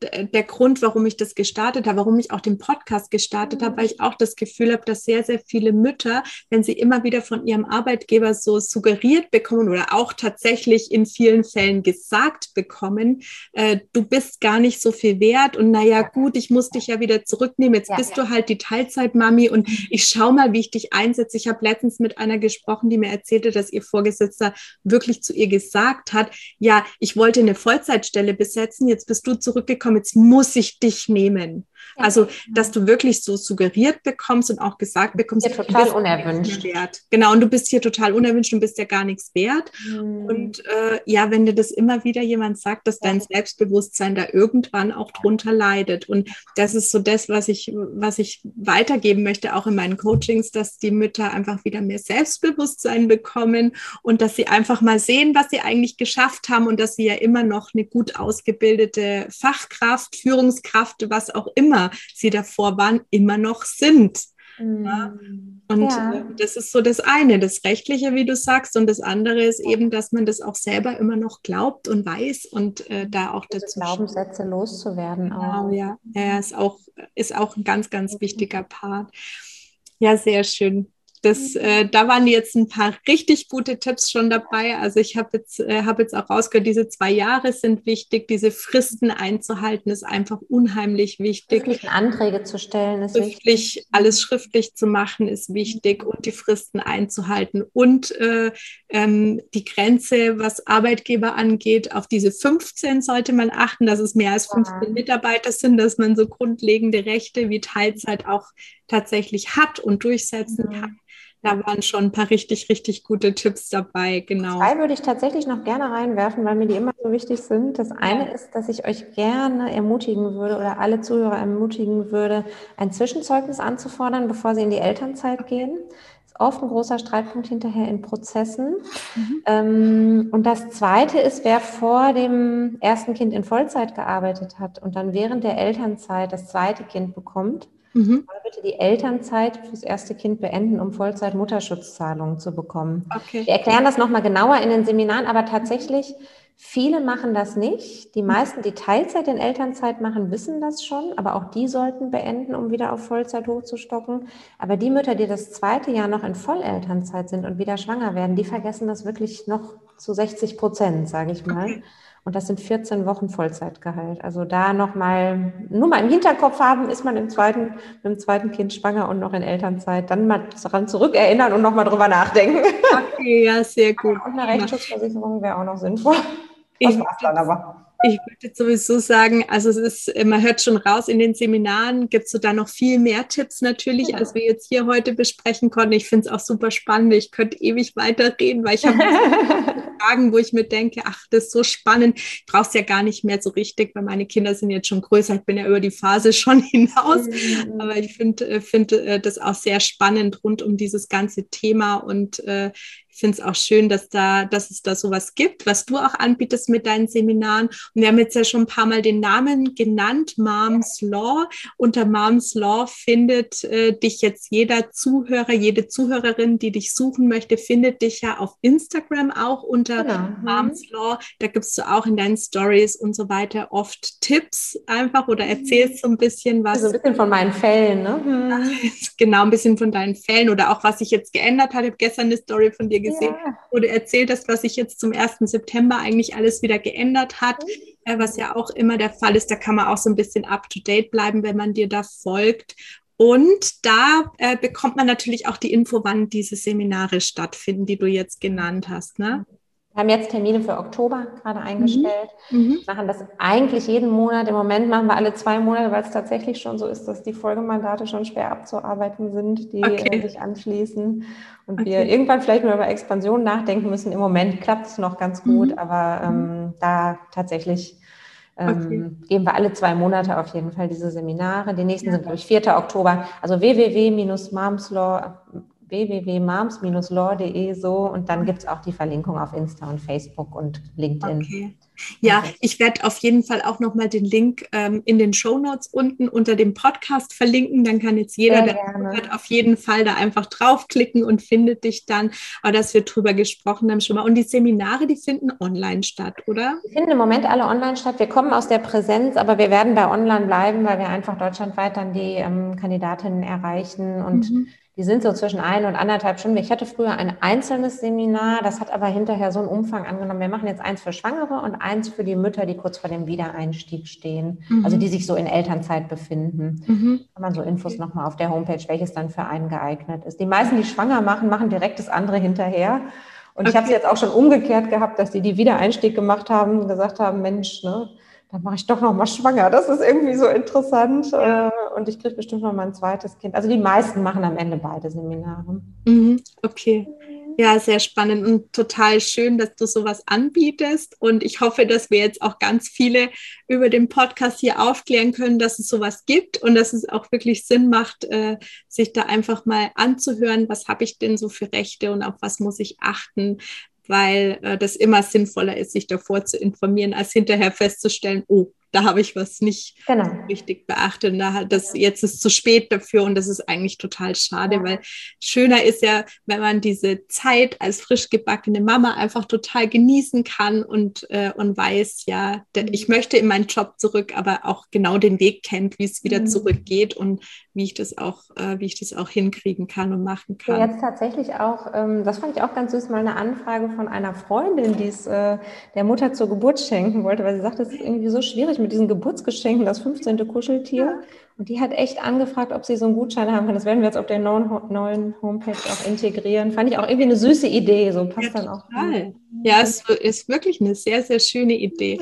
Speaker 1: der Grund, warum ich das gestartet habe, warum ich auch den Podcast gestartet habe, weil ich auch das Gefühl habe, dass sehr, sehr viele Mütter, wenn sie immer wieder von ihrem Arbeitgeber so suggeriert bekommen oder auch tatsächlich in vielen Fällen gesagt bekommen, äh, du bist gar nicht so viel wert und naja, gut, ich muss dich ja wieder zurücknehmen, jetzt ja, bist ja. du halt die Teilzeitmami und mhm. ich schau mal, wie ich dich einsetze. Ich habe letztens mit einer gesprochen, die mir erzählte, dass ihr Vorgesetzter wirklich zu ihr gesagt hat, ja, ich wollte eine Vollzeitstelle besetzen, jetzt bist du zurückgekommen, jetzt muss ich dich nehmen. Also, dass du wirklich so suggeriert bekommst und auch gesagt bekommst,
Speaker 2: ja total unerwünscht.
Speaker 1: Wert. Genau, und du bist hier total unerwünscht und bist ja gar nichts wert. Mhm. Und äh, ja, wenn dir das immer wieder jemand sagt, dass dein Selbstbewusstsein da irgendwann auch drunter leidet. Und das ist so das, was ich, was ich weitergeben möchte, auch in meinen Coachings, dass die Mütter einfach wieder mehr Selbstbewusstsein bekommen und dass sie einfach mal sehen, was sie eigentlich geschafft haben und dass sie ja immer noch eine gut ausgebildete Fachkraft, Führungskraft, was auch immer sie davor waren, immer noch sind. Mhm. Ja? Und ja. Äh, das ist so das eine, das Rechtliche, wie du sagst, und das andere ist eben, dass man das auch selber immer noch glaubt und weiß und äh, da auch
Speaker 2: Diese dazu. Glaubenssätze loszuwerden.
Speaker 1: Genau, auch. ja. Ja, ist auch, ist auch ein ganz, ganz mhm. wichtiger Part. Ja, sehr schön. Das, mhm. äh, da waren jetzt ein paar richtig gute Tipps schon dabei. Also ich habe jetzt, äh, hab jetzt auch rausgehört, diese zwei Jahre sind wichtig, diese Fristen einzuhalten ist einfach unheimlich wichtig.
Speaker 2: Schriftlichen Anträge zu stellen ist
Speaker 1: schriftlich, wichtig. Alles schriftlich zu machen ist wichtig und die Fristen einzuhalten. Und äh, ähm, die Grenze, was Arbeitgeber angeht, auf diese 15 sollte man achten, dass es mehr als 15 ja. Mitarbeiter sind, dass man so grundlegende Rechte wie Teilzeit auch tatsächlich hat und durchsetzen mhm. kann. Da waren schon ein paar richtig, richtig gute Tipps dabei, genau.
Speaker 2: Zwei würde ich tatsächlich noch gerne reinwerfen, weil mir die immer so wichtig sind. Das eine ist, dass ich euch gerne ermutigen würde oder alle Zuhörer ermutigen würde, ein Zwischenzeugnis anzufordern, bevor sie in die Elternzeit gehen. Das ist oft ein großer Streitpunkt hinterher in Prozessen. Mhm. Ähm, und das zweite ist, wer vor dem ersten Kind in Vollzeit gearbeitet hat und dann während der Elternzeit das zweite Kind bekommt, Mhm. bitte die Elternzeit fürs erste Kind beenden, um Vollzeit-Mutterschutzzahlungen zu bekommen. Okay. Wir erklären das nochmal genauer in den Seminaren, aber tatsächlich, viele machen das nicht. Die meisten, die Teilzeit in Elternzeit machen, wissen das schon, aber auch die sollten beenden, um wieder auf Vollzeit hochzustocken. Aber die Mütter, die das zweite Jahr noch in Vollelternzeit sind und wieder schwanger werden, die vergessen das wirklich noch zu 60 Prozent, sage ich mal. Okay. Und das sind 14 Wochen Vollzeitgehalt. Also da nochmal, nur mal im Hinterkopf haben, ist man im zweiten, mit dem zweiten Kind schwanger und noch in Elternzeit, dann mal daran zurückerinnern und nochmal drüber nachdenken.
Speaker 1: Okay, ja, sehr gut.
Speaker 2: Und eine Rechtsschutzversicherung wäre auch noch sinnvoll.
Speaker 1: Das war's dann aber. Ich würde sowieso sagen, also es ist, man hört schon raus, in den Seminaren gibt es so da noch viel mehr Tipps natürlich, ja. als wir jetzt hier heute besprechen konnten. Ich finde es auch super spannend. Ich könnte ewig weiterreden, weil ich habe Fragen, wo ich mir denke, ach, das ist so spannend. Ich brauche es ja gar nicht mehr so richtig, weil meine Kinder sind jetzt schon größer. Ich bin ja über die Phase schon hinaus. Mhm. Aber ich finde äh, find, äh, das auch sehr spannend rund um dieses ganze Thema und äh, finde es auch schön, dass da, dass es da sowas gibt, was du auch anbietest mit deinen Seminaren. Und wir haben jetzt ja schon ein paar Mal den Namen genannt, Moms Law. Unter Moms Law findet äh, dich jetzt jeder Zuhörer, jede Zuhörerin, die dich suchen möchte, findet dich ja auf Instagram auch unter genau. Mhm. Moms Law. Da gibst du auch in deinen Stories und so weiter oft Tipps einfach oder mhm. erzählst so ein bisschen was.
Speaker 2: Also ein bisschen von meinen Fällen, ne? Hm.
Speaker 1: Genau, ein bisschen von deinen Fällen oder auch was sich jetzt geändert hat. Ich habe gestern eine Story von dir gesehen, ja. wo du erzählt hast, was sich jetzt zum 1. September eigentlich alles wieder geändert hat, mhm. äh, was ja auch immer der Fall ist. Da kann man auch so ein bisschen up-to-date bleiben, wenn man dir da folgt. Und da äh, bekommt man natürlich auch die Info, wann diese Seminare stattfinden, die du jetzt genannt hast. Ne?
Speaker 2: Wir haben jetzt Termine für Oktober gerade eingestellt. Mhm. mhm. Wir machen das eigentlich jeden Monat. Im Moment machen wir alle zwei Monate, weil es tatsächlich schon so ist, dass die Folgemandate schon schwer abzuarbeiten sind, die okay. Sich anschließen. Und okay. wir irgendwann vielleicht mal über Expansion nachdenken müssen. Im Moment klappt es noch ganz gut, mhm. aber ähm, da tatsächlich ähm, okay. geben wir alle zwei Monate auf jeden Fall diese Seminare. Die nächsten ja. sind, glaube ich, 4. Oktober. Also www-momslaw www.moms-law.de so und dann gibt es auch die Verlinkung auf Insta und Facebook und LinkedIn.
Speaker 1: Okay. Ja, ich werde auf jeden Fall auch nochmal den Link ähm, in den Show Notes unten unter dem Podcast verlinken. Dann kann jetzt jeder, der hört, auf jeden Fall da einfach draufklicken und findet dich dann. Aber dass wir drüber gesprochen haben schon mal. Und die Seminare, die finden online statt, oder?
Speaker 2: Die finden im Moment alle online statt. Wir kommen aus der Präsenz, aber wir werden bei online bleiben, weil wir einfach deutschlandweit dann die ähm, Kandidatinnen erreichen und mhm. Die sind so zwischen ein und anderthalb Stunden. Ich hatte früher ein einzelnes Seminar, das hat aber hinterher so einen Umfang angenommen. Wir machen jetzt eins für Schwangere und eins für die Mütter, die kurz vor dem Wiedereinstieg stehen, mhm. also die sich so in Elternzeit befinden. Mhm. Kann man so Infos nochmal auf der Homepage, welches dann für einen geeignet ist. Die meisten, die schwanger machen, machen direkt das andere hinterher. Und okay. ich habe es jetzt auch schon umgekehrt gehabt, dass die die Wiedereinstieg gemacht haben und gesagt haben, Mensch, ne, dann mache ich doch noch mal schwanger. Das ist irgendwie so interessant. Äh, und ich kriege bestimmt noch mal ein zweites Kind. Also die meisten machen am Ende beide Seminare.
Speaker 1: Mhm, okay. Ja, sehr spannend und total schön, dass du sowas anbietest. Und ich hoffe, dass wir jetzt auch ganz viele über den Podcast hier aufklären können, dass es sowas gibt und dass es auch wirklich Sinn macht, äh, sich da einfach mal anzuhören, was habe ich denn so für Rechte und auf was muss ich achten, weil äh, das immer sinnvoller ist, sich davor zu informieren, als hinterher festzustellen, oh, da habe ich was nicht genau. richtig beachtet. Da das, jetzt ist zu spät dafür und das ist eigentlich total schade, ja. weil schöner ist ja, wenn man diese Zeit als frisch gebackene Mama einfach total genießen kann und, äh, und weiß, ja, der, ich mhm. möchte in meinen Job zurück, aber auch genau den Weg kennt, wie es wieder mhm. zurückgeht und wie ich das auch, äh, wie ich das auch hinkriegen kann und machen kann.
Speaker 2: Ja, jetzt tatsächlich auch, ähm, das fand ich auch ganz süß, mal eine Anfrage von einer Freundin, die es äh, der Mutter zur Geburt schenken wollte, weil sie sagt, es ist irgendwie so schwierig mit diesen Geburtsgeschenken, das 15. Kuscheltier. Ja. Und die hat echt angefragt, ob sie so einen Gutschein haben kann. Das werden wir jetzt auf der neuen, neuen Homepage auch integrieren. Fand ich auch irgendwie eine süße Idee. So passt ja, dann auch.
Speaker 1: Total. Ja, es ist wirklich eine sehr, sehr schöne Idee.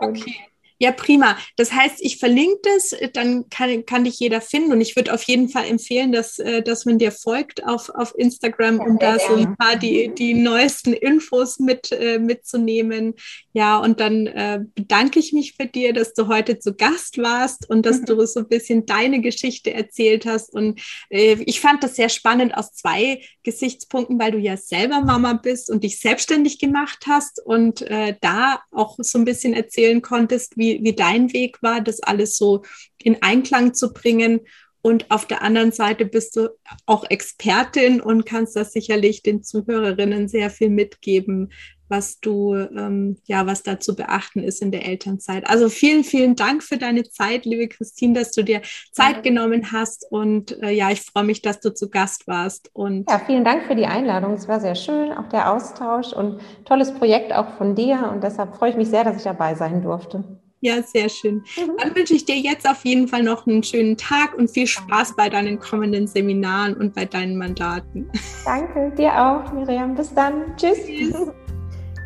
Speaker 1: Okay. Ja, prima. Das heißt, ich verlinke das, dann kann, kann dich jeder finden und ich würde auf jeden Fall empfehlen, dass, äh, dass man dir folgt auf, auf Instagram, um da so ein paar die, die neuesten Infos mit, äh, mitzunehmen. Ja, und dann äh, bedanke ich mich für dir, dass du heute zu Gast warst und dass mhm. du so ein bisschen deine Geschichte erzählt hast. Und äh, ich fand das sehr spannend aus zwei Gesichtspunkten, weil du ja selber Mama bist und dich selbstständig gemacht hast und äh, da auch so ein bisschen erzählen konntest, wie wie, dein Weg war, das alles so in Einklang zu bringen. Und auf der anderen Seite bist du auch Expertin und kannst das sicherlich den Zuhörerinnen sehr viel mitgeben, was du, ähm, ja, was da zu beachten ist in der Elternzeit. Also vielen, vielen Dank für deine Zeit, liebe Christine, dass du dir Zeit ja. genommen hast. Und äh, ja, ich freue mich, dass du zu Gast warst. Und
Speaker 2: ja, vielen Dank für die Einladung. Es war sehr schön, auch der Austausch und tolles Projekt auch von dir. Und deshalb freue ich mich sehr, dass ich dabei sein durfte.
Speaker 1: Ja, sehr schön. Mhm. Dann wünsche ich dir jetzt auf jeden Fall noch einen schönen Tag und viel Spaß bei deinen kommenden Seminaren und bei deinen Mandaten.
Speaker 2: Danke, dir auch, Miriam. Bis dann. Tschüss. Tschüss.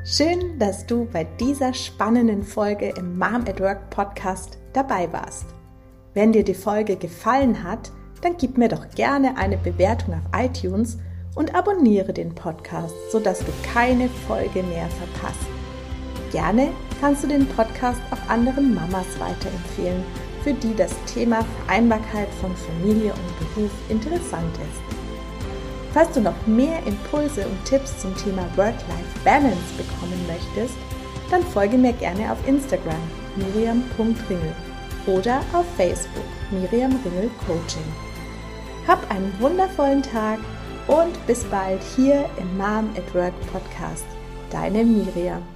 Speaker 1: Schön, dass du bei dieser spannenden Folge im Mom at Work Podcast dabei warst. Wenn dir die Folge gefallen hat, dann gib mir doch gerne eine Bewertung auf iTunes und abonniere den Podcast, sodass du keine Folge mehr verpasst. Gerne kannst du den Podcast auch anderen Mamas weiterempfehlen, für die das Thema Vereinbarkeit von Familie und Beruf interessant ist. Falls du noch mehr Impulse und Tipps zum Thema Work-Life-Balance bekommen möchtest, dann folge mir gerne auf Instagram miriam.ringel oder auf Facebook Miriam Ringel Coaching. Hab einen wundervollen Tag und bis bald hier im Mom at Work Podcast. Deine Miriam.